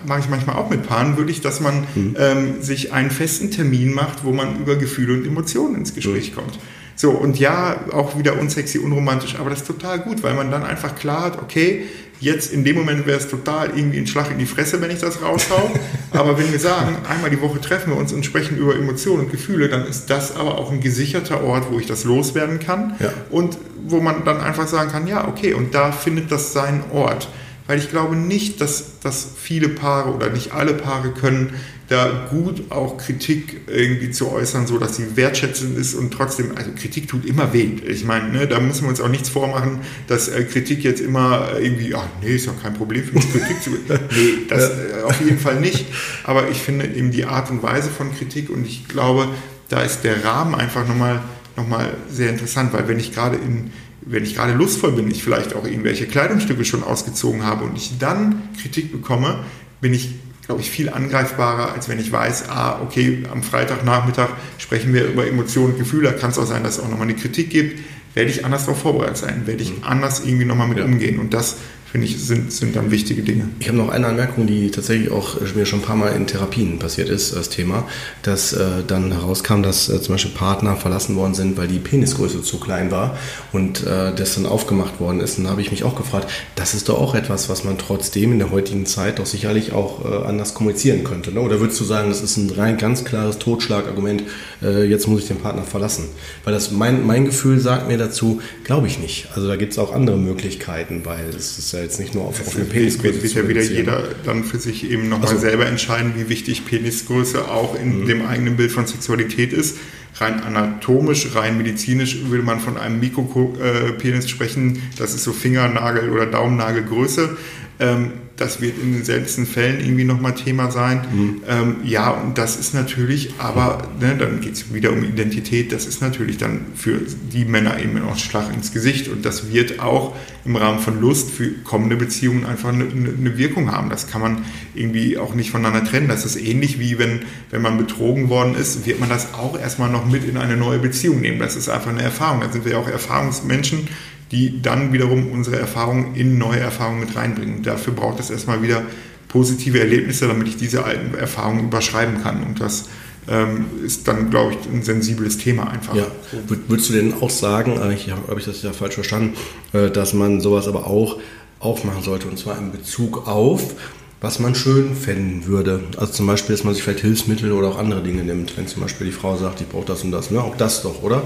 mache ich manchmal auch mit Paaren, würde ich, dass man mhm. ähm, sich einen festen Termin macht, wo man über Gefühle und Emotionen ins Gespräch mhm. kommt. So, und ja, auch wieder unsexy, unromantisch, aber das ist total gut, weil man dann einfach klar hat, okay, Jetzt in dem Moment wäre es total irgendwie ein Schlag in die Fresse, wenn ich das raushau. aber wenn wir sagen, einmal die Woche treffen wir uns und sprechen über Emotionen und Gefühle, dann ist das aber auch ein gesicherter Ort, wo ich das loswerden kann. Ja. Und wo man dann einfach sagen kann, ja, okay, und da findet das seinen Ort. Weil ich glaube nicht, dass, dass viele Paare oder nicht alle Paare können da gut auch Kritik irgendwie zu äußern, so dass sie wertschätzend ist und trotzdem, also Kritik tut immer weh. Ich meine, ne, da müssen wir uns auch nichts vormachen, dass äh, Kritik jetzt immer irgendwie, ach nee, ist ja kein Problem für mich, Kritik zu. Nee, das äh, auf jeden Fall nicht. Aber ich finde eben die Art und Weise von Kritik und ich glaube, da ist der Rahmen einfach nochmal noch mal sehr interessant, weil wenn ich gerade in wenn ich gerade lustvoll bin, ich vielleicht auch irgendwelche Kleidungsstücke schon ausgezogen habe und ich dann Kritik bekomme, bin ich glaube ich, viel angreifbarer, als wenn ich weiß, ah, okay, am Freitagnachmittag sprechen wir über Emotionen und Gefühle, da kann es auch sein, dass es auch nochmal eine Kritik gibt, werde ich anders darauf vorbereitet sein, werde ich mhm. anders irgendwie nochmal mit ja. umgehen. Und das finde ich, sind, sind dann wichtige Dinge. Ich habe noch eine Anmerkung, die tatsächlich auch mir schon ein paar Mal in Therapien passiert ist, das Thema, dass äh, dann herauskam, dass äh, zum Beispiel Partner verlassen worden sind, weil die Penisgröße zu klein war und äh, das dann aufgemacht worden ist. Und da habe ich mich auch gefragt, das ist doch auch etwas, was man trotzdem in der heutigen Zeit doch sicherlich auch äh, anders kommunizieren könnte. Ne? Oder würdest du sagen, das ist ein rein ganz klares Totschlagargument, äh, jetzt muss ich den Partner verlassen? Weil das mein, mein Gefühl sagt mir dazu, glaube ich nicht. Also da gibt es auch andere Möglichkeiten, weil es ist ja ja jetzt nicht nur auf, auf eine Penisgröße. Wird, wird ja wieder jeder dann für sich eben nochmal also, selber entscheiden, wie wichtig Penisgröße auch in mhm. dem eigenen Bild von Sexualität ist. Rein anatomisch, rein medizinisch würde man von einem Mikropenis sprechen. Das ist so Fingernagel- oder Daumennagelgröße. Ähm, das wird in den seltensten Fällen irgendwie nochmal Thema sein. Mhm. Ähm, ja, und das ist natürlich, aber ne, dann geht es wieder um Identität, das ist natürlich dann für die Männer eben auch ein Schlag ins Gesicht und das wird auch im Rahmen von Lust für kommende Beziehungen einfach eine, eine Wirkung haben. Das kann man irgendwie auch nicht voneinander trennen. Das ist ähnlich wie wenn, wenn man betrogen worden ist, wird man das auch erstmal noch mit in eine neue Beziehung nehmen. Das ist einfach eine Erfahrung. Da sind wir ja auch Erfahrungsmenschen die dann wiederum unsere Erfahrungen in neue Erfahrungen mit reinbringen. dafür braucht es erstmal wieder positive Erlebnisse, damit ich diese alten Erfahrungen überschreiben kann. Und das ähm, ist dann, glaube ich, ein sensibles Thema einfach. Ja. Würdest du denn auch sagen, äh, ich habe ich das ja falsch verstanden, äh, dass man sowas aber auch aufmachen sollte, und zwar in Bezug auf was man schön fänden würde. Also zum Beispiel, dass man sich vielleicht Hilfsmittel oder auch andere Dinge nimmt. Wenn zum Beispiel die Frau sagt, ich brauche das und das. Ne? Auch das doch, oder?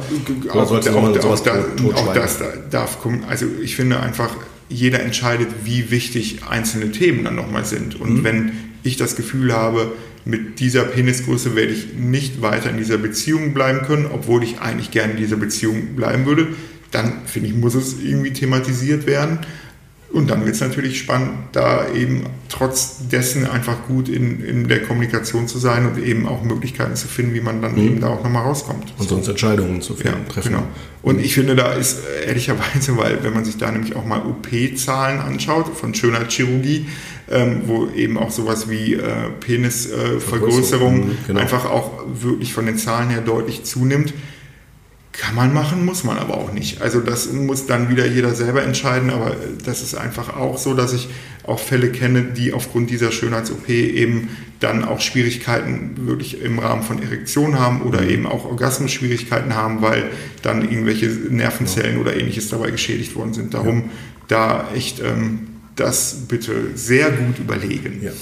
Auch, oder sollte auch, man sowas auch, da, auch das darf kommen. Also ich finde einfach, jeder entscheidet, wie wichtig einzelne Themen dann nochmal sind. Und mhm. wenn ich das Gefühl habe, mit dieser Penisgröße werde ich nicht weiter in dieser Beziehung bleiben können, obwohl ich eigentlich gerne in dieser Beziehung bleiben würde, dann finde ich, muss es irgendwie thematisiert werden. Und dann wird es natürlich spannend, da eben trotz dessen einfach gut in, in der Kommunikation zu sein und eben auch Möglichkeiten zu finden, wie man dann mhm. eben da auch nochmal rauskommt. Und sonst Entscheidungen zu finden, ja, treffen. Genau. Und ich finde, da ist ehrlicherweise, weil wenn man sich da nämlich auch mal OP-Zahlen anschaut von Schönheitschirurgie, ähm, wo eben auch sowas wie äh, Penisvergrößerung äh, genau. einfach auch wirklich von den Zahlen her deutlich zunimmt, kann man machen, muss man aber auch nicht. Also das muss dann wieder jeder selber entscheiden, aber das ist einfach auch so, dass ich auch Fälle kenne, die aufgrund dieser Schönheits-OP eben dann auch Schwierigkeiten wirklich im Rahmen von Erektion haben oder mhm. eben auch Orgasmus-Schwierigkeiten haben, weil dann irgendwelche Nervenzellen oder ähnliches dabei geschädigt worden sind. Darum ja. da echt ähm, das bitte sehr gut überlegen. Ja.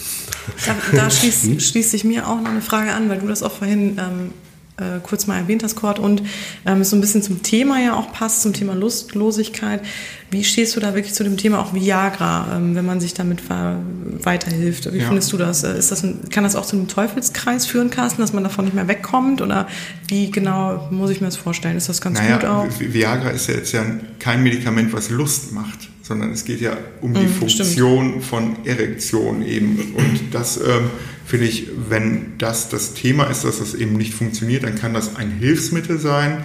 Da, da schließt, schließt, sich mir auch noch eine Frage an, weil du das auch vorhin ähm, äh, kurz mal erwähnt hast, Kurt, und ähm, so ein bisschen zum Thema ja auch passt, zum Thema Lustlosigkeit. Wie stehst du da wirklich zu dem Thema auch Viagra, ähm, wenn man sich damit weiterhilft? Wie ja. findest du das? Äh, ist das ein, kann das auch zu einem Teufelskreis führen, Carsten, dass man davon nicht mehr wegkommt? Oder wie genau muss ich mir das vorstellen? Ist das ganz naja, gut auch? Viagra ist ja jetzt ja kein Medikament, was Lust macht sondern es geht ja um die mm, Funktion stimmt. von Erektion eben. Und das ähm, finde ich, wenn das das Thema ist, dass das eben nicht funktioniert, dann kann das ein Hilfsmittel sein.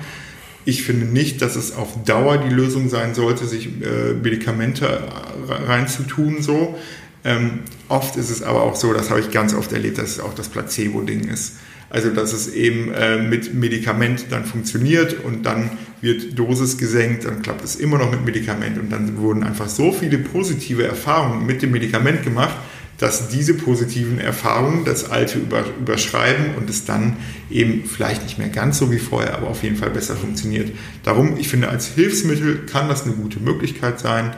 Ich finde nicht, dass es auf Dauer die Lösung sein sollte, sich äh, Medikamente reinzutun so. Ähm, oft ist es aber auch so, das habe ich ganz oft erlebt, dass es auch das Placebo-Ding ist. Also dass es eben äh, mit Medikament dann funktioniert und dann wird Dosis gesenkt, dann klappt es immer noch mit Medikament und dann wurden einfach so viele positive Erfahrungen mit dem Medikament gemacht, dass diese positiven Erfahrungen das Alte über, überschreiben und es dann eben vielleicht nicht mehr ganz so wie vorher, aber auf jeden Fall besser funktioniert. Darum, ich finde, als Hilfsmittel kann das eine gute Möglichkeit sein.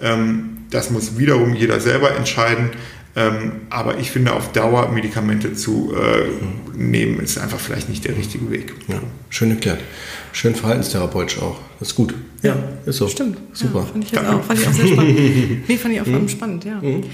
Ähm, das muss wiederum jeder selber entscheiden. Ähm, aber ich finde, auf Dauer Medikamente zu äh, nehmen, ist einfach vielleicht nicht der richtige Weg. Ja, schön erklärt. Schön verhaltenstherapeutisch auch. Das ist gut. Ja, ist so. Stimmt. Super. Ja, fand, ich auch, fand ich auch sehr spannend. nee, fand ich auch mhm. spannend, ja. Mhm.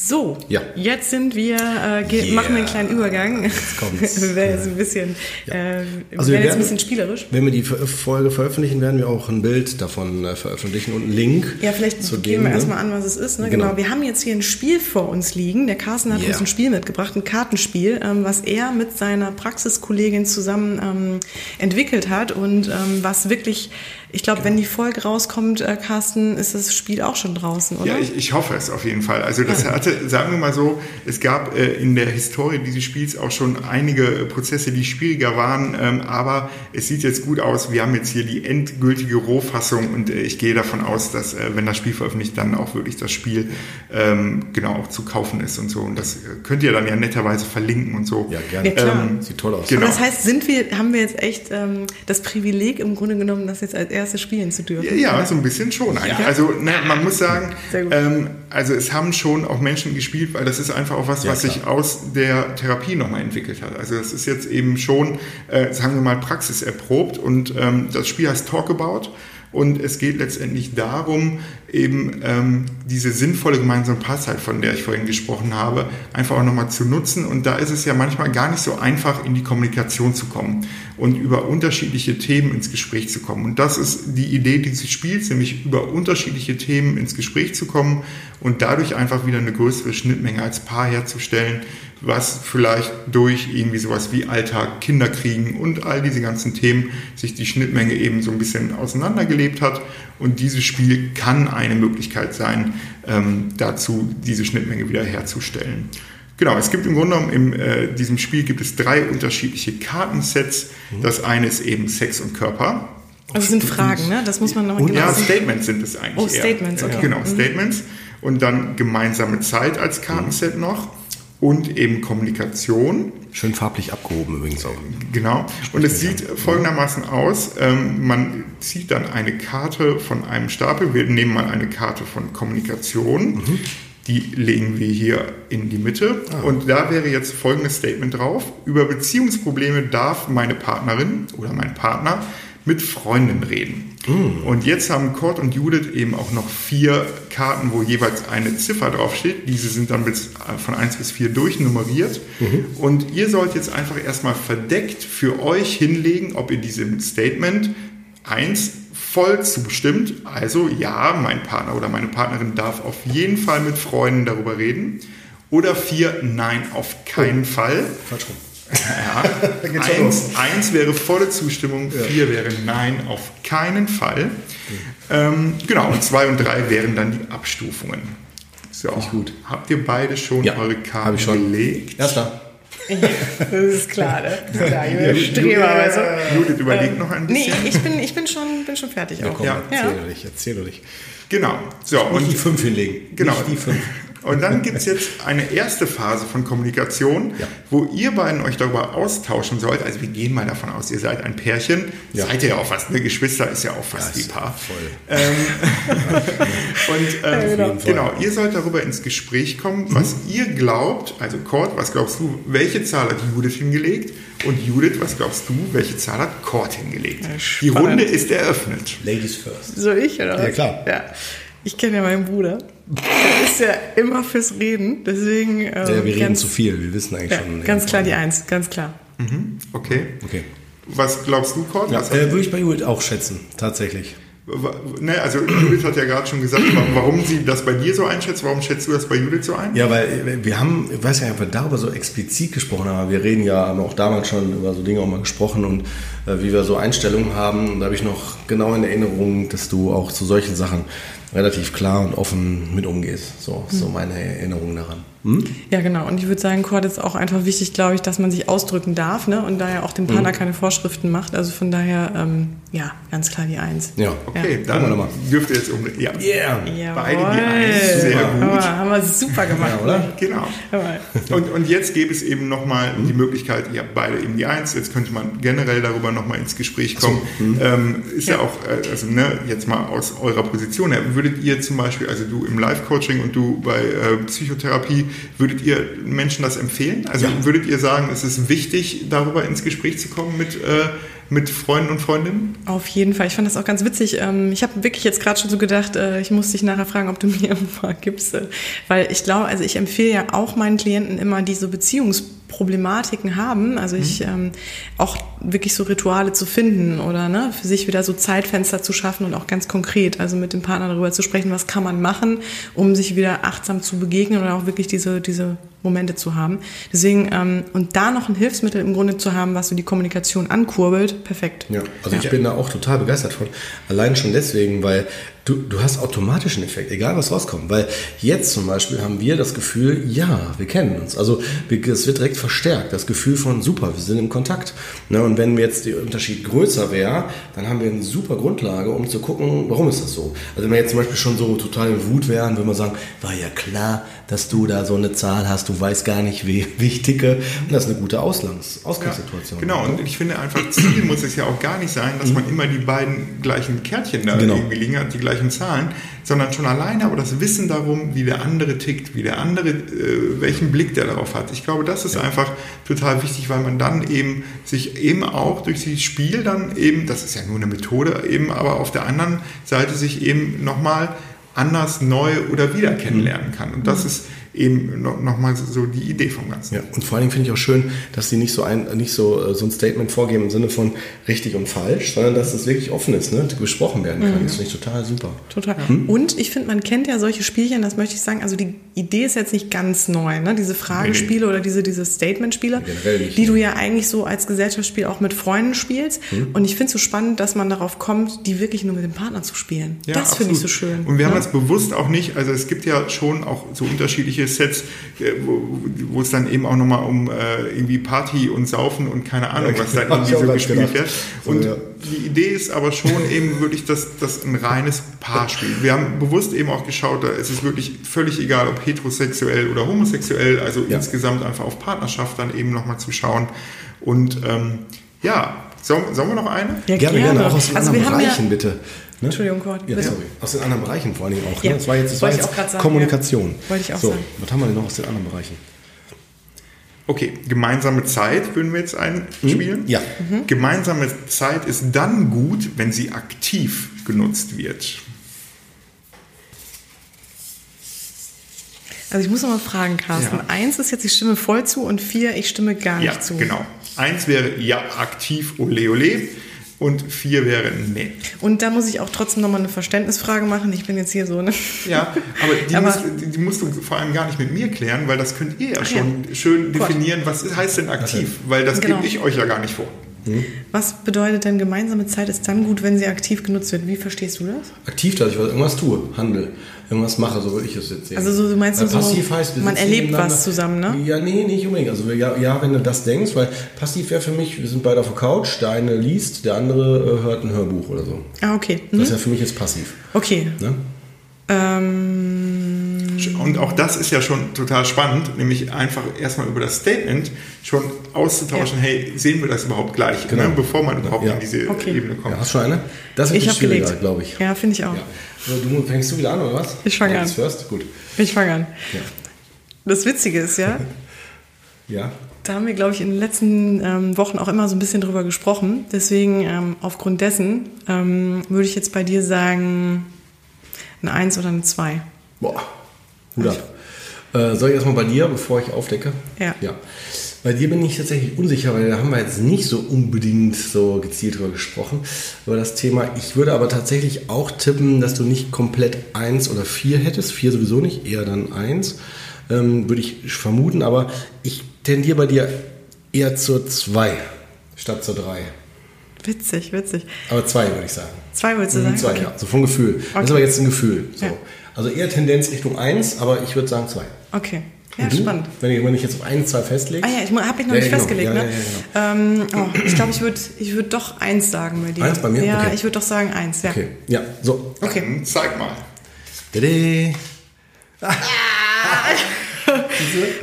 So, ja. jetzt sind wir, äh, yeah. machen wir einen kleinen Übergang. Jetzt kommt's. werden jetzt ein bisschen, ja. äh, also wir werden jetzt ein bisschen spielerisch. Wenn wir die Folge veröffentlichen, werden wir auch ein Bild davon äh, veröffentlichen und einen Link. Ja, vielleicht zu gehen wir ne? erstmal an, was es ist. Ne? Genau. genau. Wir haben jetzt hier ein Spiel vor uns liegen. Der Carsten hat yeah. uns ein Spiel mitgebracht, ein Kartenspiel, ähm, was er mit seiner Praxiskollegin zusammen ähm, entwickelt hat und ähm, was wirklich ich glaube, wenn die Folge rauskommt, äh, Carsten, ist das Spiel auch schon draußen, oder? Ja, ich, ich hoffe es auf jeden Fall. Also das ja. Hatte, sagen wir mal so, es gab äh, in der Historie dieses Spiels auch schon einige Prozesse, die schwieriger waren, ähm, aber es sieht jetzt gut aus. Wir haben jetzt hier die endgültige Rohfassung und äh, ich gehe davon aus, dass äh, wenn das Spiel veröffentlicht, dann auch wirklich das Spiel ähm, genau auch zu kaufen ist und so. Und das äh, könnt ihr dann ja netterweise verlinken und so. Ja, gerne. Ja, klar. Ähm, sieht toll aus. Genau. das heißt, sind wir, haben wir jetzt echt ähm, das Privileg im Grunde genommen, das jetzt als erste spielen zu dürfen. Ja, ja so ein bisschen schon eigentlich. Ja. Also ne, man muss sagen, ähm, also es haben schon auch Menschen gespielt, weil das ist einfach auch was, ja, was klar. sich aus der Therapie nochmal entwickelt hat. Also das ist jetzt eben schon, äh, sagen wir mal, praxiserprobt und ähm, das Spiel heißt Talk About. Und es geht letztendlich darum, eben ähm, diese sinnvolle gemeinsame Passzeit, von der ich vorhin gesprochen habe, einfach auch nochmal zu nutzen. Und da ist es ja manchmal gar nicht so einfach, in die Kommunikation zu kommen und über unterschiedliche Themen ins Gespräch zu kommen. Und das ist die Idee dieses Spiels, nämlich über unterschiedliche Themen ins Gespräch zu kommen und dadurch einfach wieder eine größere Schnittmenge als Paar herzustellen, was vielleicht durch irgendwie sowas wie Alltag, Kinderkriegen und all diese ganzen Themen sich die Schnittmenge eben so ein bisschen auseinandergelebt hat. Und dieses Spiel kann eine Möglichkeit sein, ähm, dazu diese Schnittmenge wieder herzustellen. Genau, es gibt im Grunde genommen in äh, diesem Spiel gibt es drei unterschiedliche Kartensets. Mhm. Das eine ist eben Sex und Körper. Also sind Fragen, ne? Das muss man noch genau Ja, Statements sind es eigentlich. Oh, Statements, eher. okay. Genau, mhm. Statements. Und dann gemeinsame Zeit als Kartenset mhm. noch und eben Kommunikation. Schön farblich abgehoben übrigens auch. Genau. Und es sieht folgendermaßen aus. Ähm, man zieht dann eine Karte von einem Stapel. Wir nehmen mal eine Karte von Kommunikation. Mhm. Die legen wir hier in die Mitte. Ah. Und da wäre jetzt folgendes Statement drauf. Über Beziehungsprobleme darf meine Partnerin oder mein Partner mit Freunden reden. Mm. Und jetzt haben Kurt und Judith eben auch noch vier Karten, wo jeweils eine Ziffer draufsteht. Diese sind dann bis, äh, von 1 bis 4 durchnummeriert. Mhm. Und ihr sollt jetzt einfach erstmal verdeckt für euch hinlegen, ob ihr diesem Statement 1 voll zustimmt. Also ja, mein Partner oder meine Partnerin darf auf jeden Fall mit Freunden darüber reden. Oder 4, nein, auf keinen oh. Fall. Falsch rum. Ja, eins, eins, wäre volle Zustimmung, ja. vier wäre Nein, auf keinen Fall. Ähm, genau, und zwei und drei wären dann die Abstufungen. So, gut. habt ihr beide schon ja, eure Karten schon. gelegt? Erster. das ist klar, ne? Ja, ja, Streber, also. Judith, überlegt ähm, noch ein bisschen. Nee, ich bin, ich bin, schon, bin schon fertig ja, auch. Komm, ja. Erzähl doch nicht, erzähl doch nicht. Genau. So, Nicht und die fünf hinlegen. Genau. Nicht die fünf. Und dann gibt es jetzt eine erste Phase von Kommunikation, ja. wo ihr beiden euch darüber austauschen sollt. Also wir gehen mal davon aus, ihr seid ein Pärchen. Ja. Seid ihr ja auch fast, eine Geschwister ist ja auch fast ja, wie Paar. Voll. Ähm, und ähm, genau. genau, ihr sollt darüber ins Gespräch kommen, was mhm. ihr glaubt, also Kurt, was glaubst du, welche Zahl hat Judith hingelegt? Und Judith, was glaubst du, welche Zahl hat Cord hingelegt? Ja, Die. Runde ist eröffnet. Ladies first. So ich, oder? Ja, was? klar. Ja. Ich kenne ja meinen Bruder. Der ist ja immer fürs Reden. Deswegen. Ähm, Ja, wir reden ganz, zu viel, wir wissen eigentlich Ja, schon. ganz klar die Eins, ganz klar. Okay. Okay. Was glaubst du, Cord? Ja, äh, würde ich bei Judith auch schätzen, tatsächlich. Ne, also Judith hat ja gerade schon gesagt, wa- warum sie das bei dir so einschätzt. Warum schätzt du das bei Judith so ein? Ja, weil äh, wir haben, ich weiß ja nicht, ob wir darüber so explizit gesprochen haben, aber wir reden ja, haben auch damals schon über so Dinge auch mal gesprochen und äh, wie wir so Einstellungen haben. Und da habe ich noch genau in Erinnerung, dass du auch zu solchen Sachen relativ klar und offen mit umgehst. So, ist so meine Erinnerung daran. Hm? Ja, genau. Und ich würde sagen, Cord ist auch einfach wichtig, glaube ich, dass man sich ausdrücken darf ne? und daher auch dem Mhm. Partner keine Vorschriften macht. Also von daher, ähm, ja, ganz klar die Eins. Ja. Okay, mal. dann dürft ihr jetzt um. Ja, Yeah. beide die Eins. Sehr gut. Aber haben wir super gemacht. Ja, oder? ne? Genau. Und, und jetzt gäbe es eben nochmal die Möglichkeit, ihr habt beide eben die Eins, jetzt könnte man generell darüber nochmal ins Gespräch kommen. Ähm, ist ja. Ja. auch, äh, also ne, jetzt mal aus eurer Position her, würdet ihr zum Beispiel, also du im Live-Coaching und du bei äh, Psychotherapie, würdet ihr Menschen das empfehlen? Also Ja. würdet ihr sagen, es ist wichtig, darüber ins Gespräch zu kommen mit, äh, mit Freunden und Freundinnen? Auf jeden Fall. Ich fand das auch ganz witzig. Ähm, Ich habe wirklich jetzt gerade schon so gedacht, äh, ich muss dich nachher fragen, ob du mir ein paar gibst. Weil ich glaube, also ich empfehle ja auch meinen Klienten immer, die so Beziehungsproblematiken haben. Also ich ähm, auch wirklich so Rituale zu finden oder ne, für sich wieder so Zeitfenster zu schaffen und auch ganz konkret, also mit dem Partner darüber zu sprechen, was kann man machen, um sich wieder achtsam zu begegnen oder auch wirklich diese, diese Momente zu haben. Deswegen, ähm, und da noch ein Hilfsmittel im Grunde zu haben, was so die Kommunikation ankurbelt, perfekt. Ja, also ich bin da auch total begeistert von. Allein schon deswegen, weil du, du hast automatisch einen Effekt, egal was rauskommt. Weil jetzt zum Beispiel haben wir das Gefühl, ja, wir kennen uns. Also es wird direkt verstärkt, das Gefühl von super, wir sind im Kontakt. Ne, und wenn jetzt der Unterschied größer wäre, dann haben wir eine super Grundlage, um zu gucken, warum ist das so. Also wenn wir jetzt zum Beispiel schon so total in Wut wären, würde man sagen, war ja klar, dass du da so eine Zahl hast, du weißt gar nicht, wie, wie ich ticke. Und das ist eine gute Ausgangs Ausgangssituation. Genau, und ich finde einfach, Ziel muss es ja auch gar nicht sein, dass man immer die beiden gleichen Kärtchen da Genau. irgendwie liegen hat, die gleichen Zahlen, sondern schon alleine aber das Wissen darum, wie der andere tickt, wie der andere, äh, welchen Blick der darauf hat. Ich glaube, das ist einfach total wichtig, weil man dann eben sich eben auch durch dieses Spiel dann eben, das ist ja nur eine Methode, eben aber auf der anderen Seite sich eben nochmal anders, neu oder wieder kennenlernen kann. Und das ist eben no, nochmal so die Idee vom Ganzen. Ja, und vor allen Dingen finde ich auch schön, dass sie nicht so ein, nicht so, äh, so ein Statement vorgeben im Sinne von richtig und falsch, sondern dass das wirklich offen ist, ne, besprochen werden kann. Das finde ich total super. Total. Und ich finde, man kennt ja solche Spielchen, das möchte ich sagen, also die Idee ist jetzt nicht ganz neu, ne? Diese Fragespiele oder diese, diese Statement-Spiele, nicht, die du ne? ja eigentlich so als Gesellschaftsspiel auch mit Freunden spielst. Und ich finde es so spannend, dass man darauf kommt, die wirklich nur mit dem Partner zu spielen. Ja, das finde ich so absolut. schön. Und wir haben ne? das bewusst auch nicht, also es gibt ja schon auch so unterschiedliche Sets, äh, wo, es dann eben auch nochmal um äh, irgendwie Party und Saufen und keine Ahnung, was da genau. Irgendwie so gespielt wird. So, Und ja. die Idee ist aber schon eben wirklich, dass das ein reines Paarspiel. Wir haben bewusst eben auch geschaut, da ist es wirklich völlig egal, ob heterosexuell oder homosexuell, also Ja. insgesamt einfach auf Partnerschaft dann eben nochmal zu schauen. Und ähm, ja, sollen, sollen wir noch eine? Ja, Gerne, gerne, auch aus den also anderen Bereichen, ja, bitte. Ne? Entschuldigung, Cord, Ja, sorry. Aus den anderen Bereichen vor allen Dingen auch. Ja, Ne? Das war jetzt, das war wollte ich jetzt sagen, Kommunikation. ja. Wollte ich auch so, sagen. Was haben wir denn noch aus den anderen Bereichen? Okay, gemeinsame Zeit würden wir jetzt einspielen. Ja. Gemeinsame Zeit ist dann gut, wenn sie aktiv genutzt wird. Also ich muss noch mal fragen, Carsten. Ja. Eins ist jetzt, ich stimme voll zu und vier, ich stimme gar Ja, nicht zu. genau. Eins wäre ja aktiv ole ole und vier wäre nee. Und da muss ich auch trotzdem noch mal eine Verständnisfrage machen. Ich bin jetzt hier so, ne? Ja, aber die, Aber- musst, die- die musst du vor allem gar nicht mit mir klären, weil das könnt ihr ja Ach schon schön Gut. definieren, was heißt denn aktiv, weil das Genau. gebe ich euch ja gar nicht vor. Was bedeutet denn gemeinsame Zeit ist dann gut, wenn sie aktiv genutzt wird? Wie verstehst du das? Aktiv, dass ich was- irgendwas tue, handle, irgendwas mache, so würde ich es jetzt sehen. Also so, du meinst Weil so, passiv heißt, man erlebt was zusammen, ne? Ja, nee, nicht unbedingt. Also ja, ja, wenn du das denkst, weil passiv wäre für mich, wir sind beide auf der Couch, der eine liest, der andere äh, hört ein Hörbuch oder so. Ah, okay. Das Mhm. ist ja für mich jetzt passiv. Okay. Ne? Ähm, Und auch das ist ja schon total spannend, nämlich einfach erstmal über das Statement schon auszutauschen, Ja. hey, sehen wir das überhaupt gleich, Genau. ne, bevor man überhaupt Ja. in diese Okay. Ebene kommt. Ja, hast du schon eine? Das ist ich habe gelegt. glaube ich. Ja, finde ich auch. Ja. So, du fängst du wieder an, oder was? Ich fang Ladies an. First? Gut. Ich fange an. Ja. Das Witzige ist ja, Ja. Da haben wir, glaube ich, in den letzten ähm, Wochen auch immer so ein bisschen drüber gesprochen. Deswegen, ähm, aufgrund dessen, ähm, würde ich jetzt bei dir sagen, eine Eins oder eine Zwei. Boah, Hut ab. Äh, soll ich erstmal bei dir, bevor ich aufdecke? Ja. ja. Bei dir bin ich tatsächlich unsicher, weil da haben wir jetzt nicht so unbedingt so gezielt drüber gesprochen, über das Thema. Ich würde aber tatsächlich auch tippen, dass du nicht komplett eins oder vier hättest. Vier sowieso nicht, eher dann eins. Ähm, würde ich vermuten, aber ich tendiere bei dir eher zur zwei statt zur drei. Witzig, witzig. Aber zwei würde ich sagen. Zwei würdest du Mhm, sagen? Zwei, Okay. ja. So vom Gefühl. Das Okay. ist aber jetzt ein Gefühl. So. Ja. Also eher Tendenz Richtung eins, aber ich würde sagen zwei. Okay. Ja, Und du? spannend. Wenn ich, wenn ich jetzt auf eins, zwei festlege. Ah ja, ich habe mich noch Ja, nicht genau. festgelegt. Ja, ne? ja, ähm, oh, ich glaube, ich würde ich würd doch eins sagen bei dir. Eins bei mir? Ja, Okay. ich würde doch sagen eins, ja. Okay, ja, so. Okay. Dann zeig mal.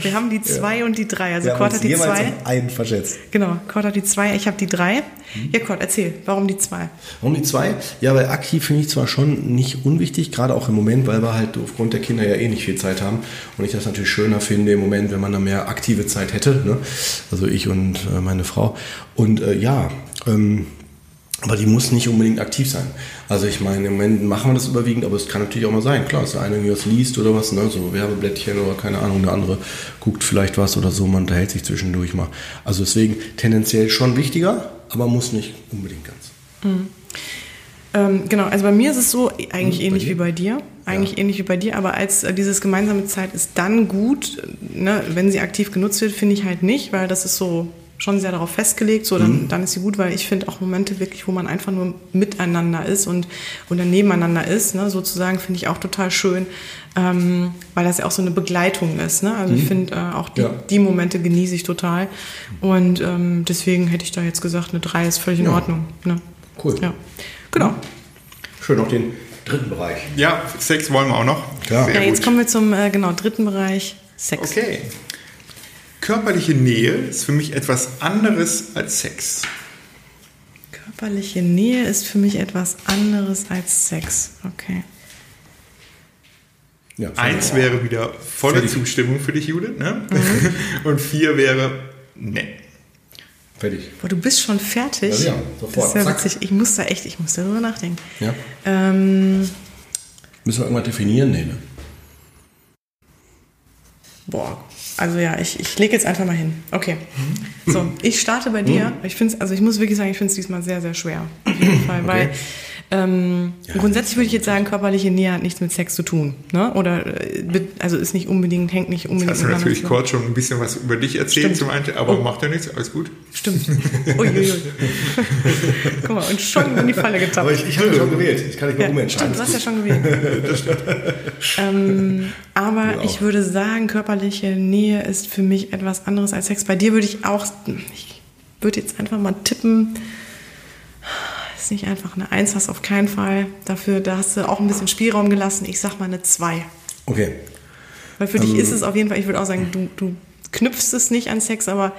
Wir haben die zwei und die drei. Also uns hat die zwei. einen verschätzt. Genau, Kurt hat die zwei, ich habe die drei. Mhm. Ja, Kurt, erzähl, warum die zwei? Warum die zwei? Ja, weil aktiv finde ich zwar schon nicht unwichtig, gerade auch im Moment, weil wir halt aufgrund der Kinder ja eh nicht viel Zeit haben. Und ich das natürlich schöner finde im Moment, wenn man da mehr aktive Zeit hätte. Ne? Also ich und äh, meine Frau. Und äh, ja, ähm, aber die muss nicht unbedingt aktiv sein. Also ich meine, im Moment machen wir das überwiegend, aber es kann natürlich auch mal sein. Klar, dass der eine was liest oder was, ne? so Werbeblättchen oder keine Ahnung, der andere guckt vielleicht was oder so, man unterhält sich zwischendurch mal. Also deswegen tendenziell schon wichtiger, aber muss nicht unbedingt ganz. Ähm, genau, also bei mir ist es so, eigentlich Hm, bei ähnlich dir? wie bei dir. Eigentlich Ja. ähnlich wie bei dir, aber als äh, dieses gemeinsame Zeit ist dann gut, ne, wenn sie aktiv genutzt wird, finde ich halt nicht, weil das ist so schon sehr darauf festgelegt, so dann, Mhm. dann ist sie gut, weil ich finde auch Momente wirklich, wo man einfach nur miteinander ist und oder nebeneinander ist, ne, sozusagen, finde ich auch total schön, ähm, weil das ja auch so eine Begleitung ist. Ne? Also ich finde äh, auch die, Mhm. Ja. die Momente genieße ich total und ähm, deswegen hätte ich da jetzt gesagt, eine 3 ist völlig in Ja. Ordnung. Ne? Cool. Ja, genau. Schön, noch den dritten Bereich. Ja, Sex wollen wir auch noch. Klar. Ja, jetzt kommen wir zum äh, genau dritten Bereich Sex. Okay. Körperliche Nähe ist für mich etwas anderes als Sex. Körperliche Nähe ist für mich etwas anderes als Sex. Okay. Ja, Eins wäre wieder volle Fertig. Zustimmung für dich, Judith. Ne? Mhm. Und vier wäre ne. Fertig. Boah, du bist schon fertig. Ja, ja, Das sofort. ist ja Zack. witzig. Ich muss da echt, ich muss darüber nachdenken. Ja. Ähm, Müssen wir irgendwas definieren? Nee, ne? boah, also ja, ich, ich lege jetzt einfach mal hin. Okay. So, ich starte bei dir. Ich finde also ich muss wirklich sagen, ich finde es diesmal sehr, sehr schwer. Auf jeden Fall. Weil ähm, Ja, grundsätzlich würde ich jetzt sagen, körperliche Nähe hat nichts mit Sex zu tun. Ne? Oder äh, also ist nicht unbedingt, hängt nicht unbedingt Hast du natürlich zusammen. kurz schon ein bisschen was über dich erzählt Stimmt. zum Einstieg, aber Oh. macht ja nichts, alles gut. Stimmt. Uiuiui. Guck mal, und schon in die Falle getappt. Aber ich, ich habe schon gewählt. Ich kann nicht mehr Ja, umentscheiden. stimmt, du hast ja schon gewählt. ähm, aber ich würde sagen, körperliche Nähe ist für mich etwas anderes als Sex. Bei dir würde ich auch, ich würde jetzt einfach mal tippen, ist nicht einfach eine Eins, hast auf keinen Fall. Dafür, da hast du auch ein bisschen Spielraum gelassen. Ich sag mal eine Zwei. Okay. Weil für Ähm. dich ist es auf jeden Fall, ich würde auch sagen, du, du knüpfst es nicht an Sex, aber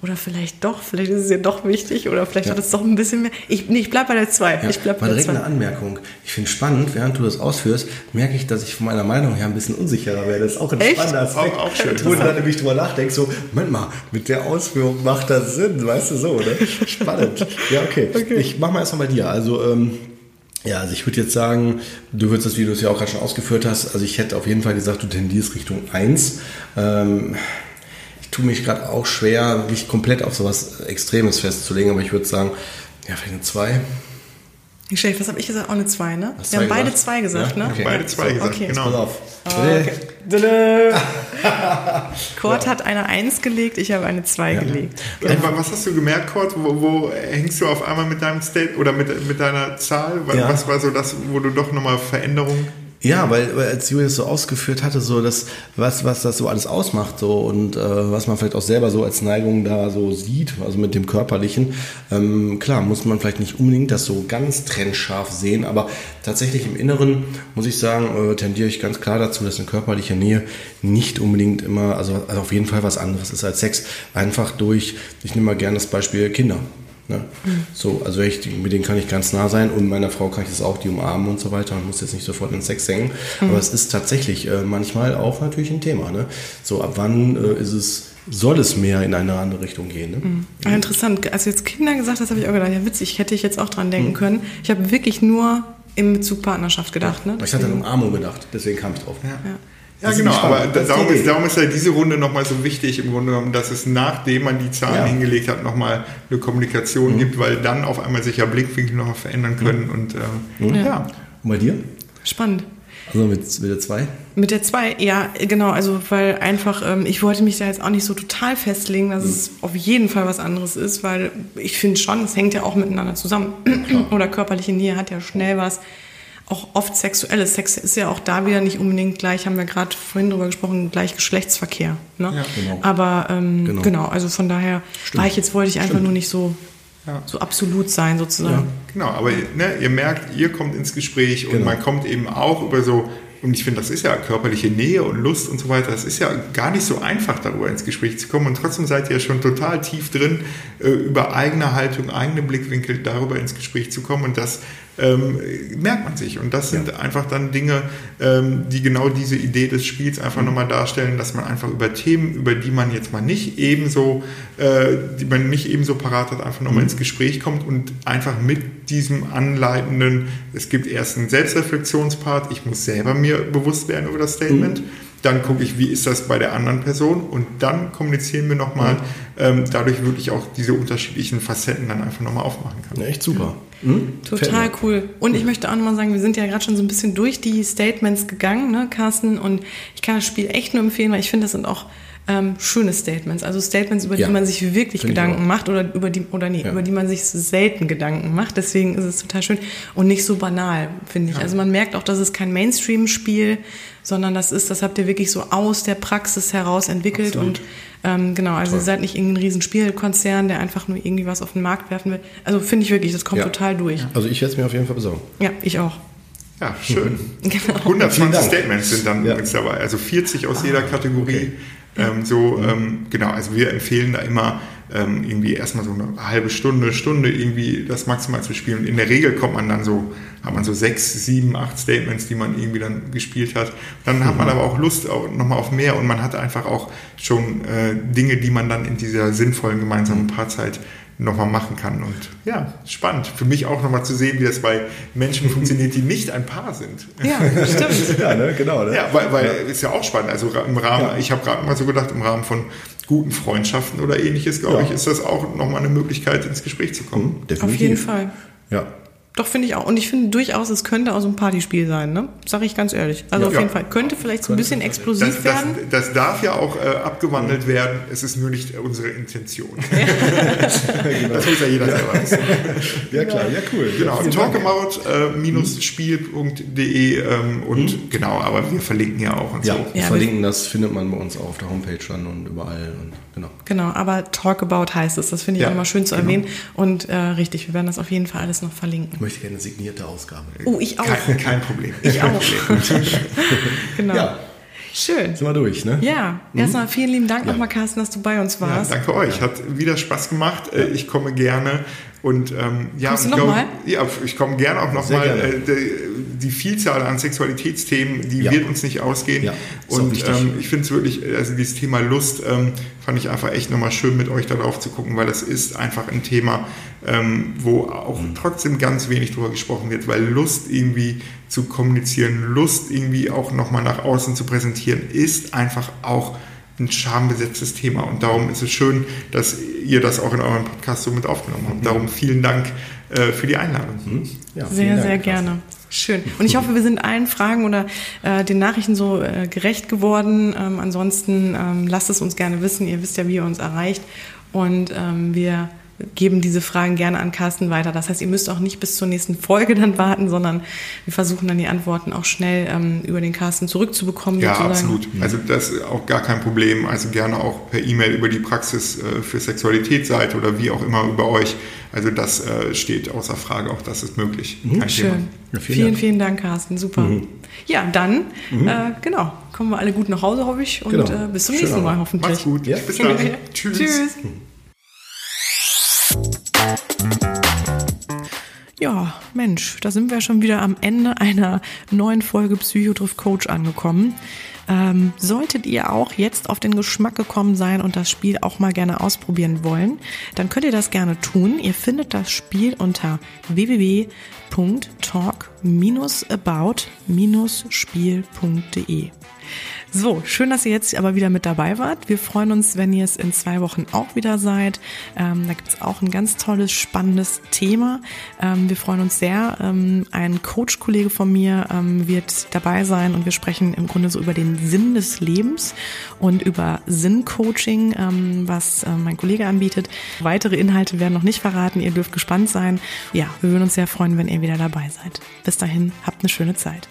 oder vielleicht doch, vielleicht ist es dir doch wichtig oder vielleicht Ja. hat es doch ein bisschen mehr. Ich, nee, ich bleib bei der Zwei. Ja, ich bleib mal bei der direkt eine. Anmerkung. Ich finde spannend, während du das ausführst, merke ich, dass ich von meiner Meinung her ein bisschen unsicherer werde. Das ist auch ein Echt? spannender Aspekt. Auch- auch schön. Wo du dann nämlich drüber nachdenkst, so, Moment mal, mit der Ausführung macht das Sinn, weißt du so, ne? Spannend. Ja, okay. Ich mach mal erstmal bei dir. Also, ähm, ja, also ich würde jetzt sagen, du würdest das, du es ja auch gerade schon ausgeführt hast, also ich hätte auf jeden Fall gesagt, du tendierst Richtung 1. Ähm, tue mich gerade auch schwer, mich komplett auf sowas Extremes festzulegen, aber ich würde sagen, ja, vielleicht eine 2. Nicht schlecht, was habe ich gesagt? Auch eine 2, ne? Hast Wir haben beide gesagt? 2 gesagt, Ja, ne? okay. Beide zwei gesagt, okay. genau. Pass auf. Ah, okay. Kurt hat eine 1 gelegt, ich habe eine 2 gelegt. Und wa- was hast du gemerkt, Kurt? Wo, wo hängst du auf einmal mit deinem State oder mit, mit deiner Zahl? Wa- Ja. Was war so das, wo du doch nochmal Veränderungen Ja, weil, weil als Julius so ausgeführt hatte, so das, was, was das so alles ausmacht, so und äh, was man vielleicht auch selber so als Neigung da so sieht, also mit dem Körperlichen, ähm, klar, muss man vielleicht nicht unbedingt das so ganz trennscharf sehen, aber tatsächlich im Inneren muss ich sagen, äh, tendiere ich ganz klar dazu, dass eine körperliche Nähe nicht unbedingt immer, also, also auf jeden Fall was anderes ist als Sex. Einfach durch, ich nehme mal gerne das Beispiel Kinder. Ne? So, also ich, mit denen kann ich ganz nah sein und meiner Frau kann ich das auch, die umarmen und so weiter und muss jetzt nicht sofort in Sex hängen. Aber es ist tatsächlich äh, manchmal auch natürlich ein Thema. Ne? So, ab wann äh, ist es soll es mehr in eine andere Richtung gehen. Ne? Mhm. Ah, interessant. Als du jetzt Kinder gesagt hast, habe ich auch gedacht, ja witzig, hätte ich jetzt auch dran denken mhm. können. Ich habe wirklich nur im Bezug Partnerschaft gedacht. Ne? Ich hatte an Umarmung gedacht, deswegen kam ich drauf. Ja. Ja. Genau, aber darum ist, darum ist ja diese Runde nochmal so wichtig im Grunde genommen, dass es nachdem man die Zahlen ja. hingelegt hat, nochmal eine Kommunikation mhm. gibt, weil dann auf einmal sich ja Blickwinkel noch verändern können. Mhm. Und ähm, ja. ja. Und bei dir? Spannend. Also mit, mit der 2? Mit der 2, ja, genau. Also, weil einfach, ähm, ich wollte mich da jetzt auch nicht so total festlegen, dass mhm. es auf jeden Fall was anderes ist, weil ich finde schon, es hängt ja auch miteinander zusammen. Oder körperliche Nähe hat ja schnell was. Auch oft sexuelles. Sex ist ja auch da wieder nicht unbedingt gleich, haben wir gerade vorhin drüber gesprochen, gleich Geschlechtsverkehr. Ne? Ja, genau. Aber ähm, genau. genau. also von daher Stimmt. war ich jetzt, wollte ich einfach Stimmt. nur nicht so ja. so absolut sein sozusagen. Ja. Genau, aber ne, ihr merkt, ihr kommt ins Gespräch und genau. man kommt eben auch über so, und ich finde, das ist ja körperliche Nähe und Lust und so weiter, das ist ja gar nicht so einfach, darüber ins Gespräch zu kommen und trotzdem seid ihr schon total tief drin, äh, über eigene Haltung, eigene Blickwinkel darüber ins Gespräch zu kommen und das ähm, merkt man sich. Und das sind ja. einfach dann Dinge, ähm, die genau diese Idee des Spiels einfach mhm. nochmal darstellen, dass man einfach über Themen, über die man jetzt mal nicht ebenso, äh, die man nicht ebenso parat hat, einfach nochmal mhm. ins Gespräch kommt und einfach mit diesem anleitenden, es gibt erst einen Selbstreflexionspart, ich muss selber mir bewusst werden über das Statement. Mhm dann gucke ich, wie ist das bei der anderen Person und dann kommunizieren wir nochmal, mhm. ähm, dadurch wirklich auch diese unterschiedlichen Facetten dann einfach nochmal aufmachen kann. Ja, echt super. Mhm. Total cool. Und ich möchte auch nochmal sagen, wir sind ja gerade schon so ein bisschen durch die Statements gegangen, ne, Carsten, und ich kann das Spiel echt nur empfehlen, weil ich finde, das sind auch ähm, schöne Statements, also Statements, über ja. die man sich wirklich Find Gedanken macht oder über die oder nee, ja. über die man sich selten Gedanken macht. Deswegen ist es total schön und nicht so banal, finde ich. Ja. Also man merkt auch, dass es kein Mainstream-Spiel, sondern das ist, das habt ihr wirklich so aus der Praxis heraus entwickelt Absolut. und ähm, genau, also Toll. ihr seid nicht irgendein Riesenspielkonzern, der einfach nur irgendwie was auf den Markt werfen will. Also finde ich wirklich, das kommt total durch. Also ich werde es mir auf jeden Fall besorgen. Ja, ich auch. Ja, schön. Genau. 120 Statements sind dann ja. übrigens dabei, also 40 aus ah, jeder Kategorie. Okay. Ähm, so, ähm, genau, also wir empfehlen da immer ähm, irgendwie erstmal so eine halbe Stunde, Stunde irgendwie das maximal zu spielen. Und in der Regel kommt man dann so, hat man so sechs, sieben, acht Statements, die man irgendwie dann gespielt hat. Dann hat man mhm. aber auch Lust auch nochmal auf mehr und man hat einfach auch schon äh, Dinge, die man dann in dieser sinnvollen gemeinsamen mhm. Paarzeit nochmal machen kann. Und ja, spannend. Für mich auch nochmal zu sehen, wie das bei Menschen funktioniert, die nicht ein Paar sind. Ja, stimmt. ja, ne? genau. Ne? Ja, weil, weil ja. ist ja auch spannend. Also im Rahmen, ja. ich habe gerade mal so gedacht, im Rahmen von guten Freundschaften oder ähnliches, glaube ja. ich, ist das auch nochmal eine Möglichkeit, ins Gespräch zu kommen. Mhm, definitiv. Auf jeden Fall. Ja. Doch, finde ich auch. Und ich finde durchaus, es könnte auch so ein Partyspiel sein, ne? Sag ich ganz ehrlich. Also ja. auf jeden Fall. Könnte vielleicht so ein bisschen explosiv das, das, werden. Das, darf ja auch äh, abgewandelt mhm. werden. Es ist nur nicht unsere Intention. genau. Das muss ja jeder selber wissen. Ja, klar. Ja, cool. Genau. Talkabout-spiel.de äh, ähm, und mhm. genau, aber wir verlinken ja auch und ja, so. Ja, verlinken, das findet man bei uns auch auf der Homepage dann und überall und genau. Genau, aber Talkabout heißt es. Das finde ich ja, auch immer schön zu genau. erwähnen. Und äh, richtig, wir werden das auf jeden Fall alles noch verlinken möchte gerne eine signierte Ausgabe. Oh, ich auch. Kein, kein Problem. Ich auch. genau. Ja. Schön. Sind wir durch, ne? Ja. Mhm. Erstmal vielen lieben Dank ja. nochmal, Carsten, dass du bei uns warst. Ja, danke euch. Hat wieder Spaß gemacht. Äh, ich komme gerne. Und ähm, ja, noch mal? ja, ich komme gerne auch nochmal. Äh, die Vielzahl an Sexualitätsthemen, die ja. wird uns nicht ausgehen. Ja, und ähm, ich finde es wirklich, also dieses Thema Lust ähm, fand ich einfach echt nochmal schön mit euch darauf zu gucken, weil es ist einfach ein Thema, ähm, wo auch mhm. trotzdem ganz wenig drüber gesprochen wird, weil Lust irgendwie zu kommunizieren, Lust irgendwie auch nochmal nach außen zu präsentieren, ist einfach auch ein schambesetztes Thema. Und darum ist es schön, dass ihr das auch in eurem Podcast so mit aufgenommen habt. Mhm. Darum vielen Dank äh, für die Einladung. Mhm. Ja, sehr, Dank, sehr gerne. Schön. Und ich hoffe, wir sind allen Fragen oder äh, den Nachrichten so äh, gerecht geworden. Ähm, ansonsten ähm, lasst es uns gerne wissen. Ihr wisst ja, wie ihr uns erreicht. Und ähm, wir geben diese Fragen gerne an Carsten weiter. Das heißt, ihr müsst auch nicht bis zur nächsten Folge dann warten, sondern wir versuchen dann die Antworten auch schnell ähm, über den Carsten zurückzubekommen. Ja, sozusagen. absolut. Also das ist auch gar kein Problem. Also gerne auch per E-Mail über die Praxis äh, für Sexualitätsseite oder wie auch immer über euch. Also das äh, steht außer Frage, auch das ist möglich. Mhm. Kein Schön. Ja, vielen, vielen Dank. vielen, Dank. Carsten. Super. Mhm. Ja, dann, mhm. äh, genau, kommen wir alle gut nach Hause, hoffe ich. Und genau. äh, bis zum Schön nächsten Mal hoffentlich. Macht's gut. Ja. Bis dann. Tschüss. Tschüss. Ja, Mensch, da sind wir schon wieder am Ende einer neuen Folge Psychotriff Coach angekommen. Ähm, solltet ihr auch jetzt auf den Geschmack gekommen sein und das Spiel auch mal gerne ausprobieren wollen, dann könnt ihr das gerne tun. Ihr findet das Spiel unter www.talk-about-spiel.de. So, schön, dass ihr jetzt aber wieder mit dabei wart. Wir freuen uns, wenn ihr es in zwei Wochen auch wieder seid. Ähm, da gibt es auch ein ganz tolles, spannendes Thema. Ähm, wir freuen uns sehr. Ähm, ein Coach-Kollege von mir ähm, wird dabei sein und wir sprechen im Grunde so über den Sinn des Lebens und über Sinn-Coaching, ähm, was äh, mein Kollege anbietet. Weitere Inhalte werden noch nicht verraten. Ihr dürft gespannt sein. Ja, wir würden uns sehr freuen, wenn ihr wieder dabei seid. Bis dahin, habt eine schöne Zeit.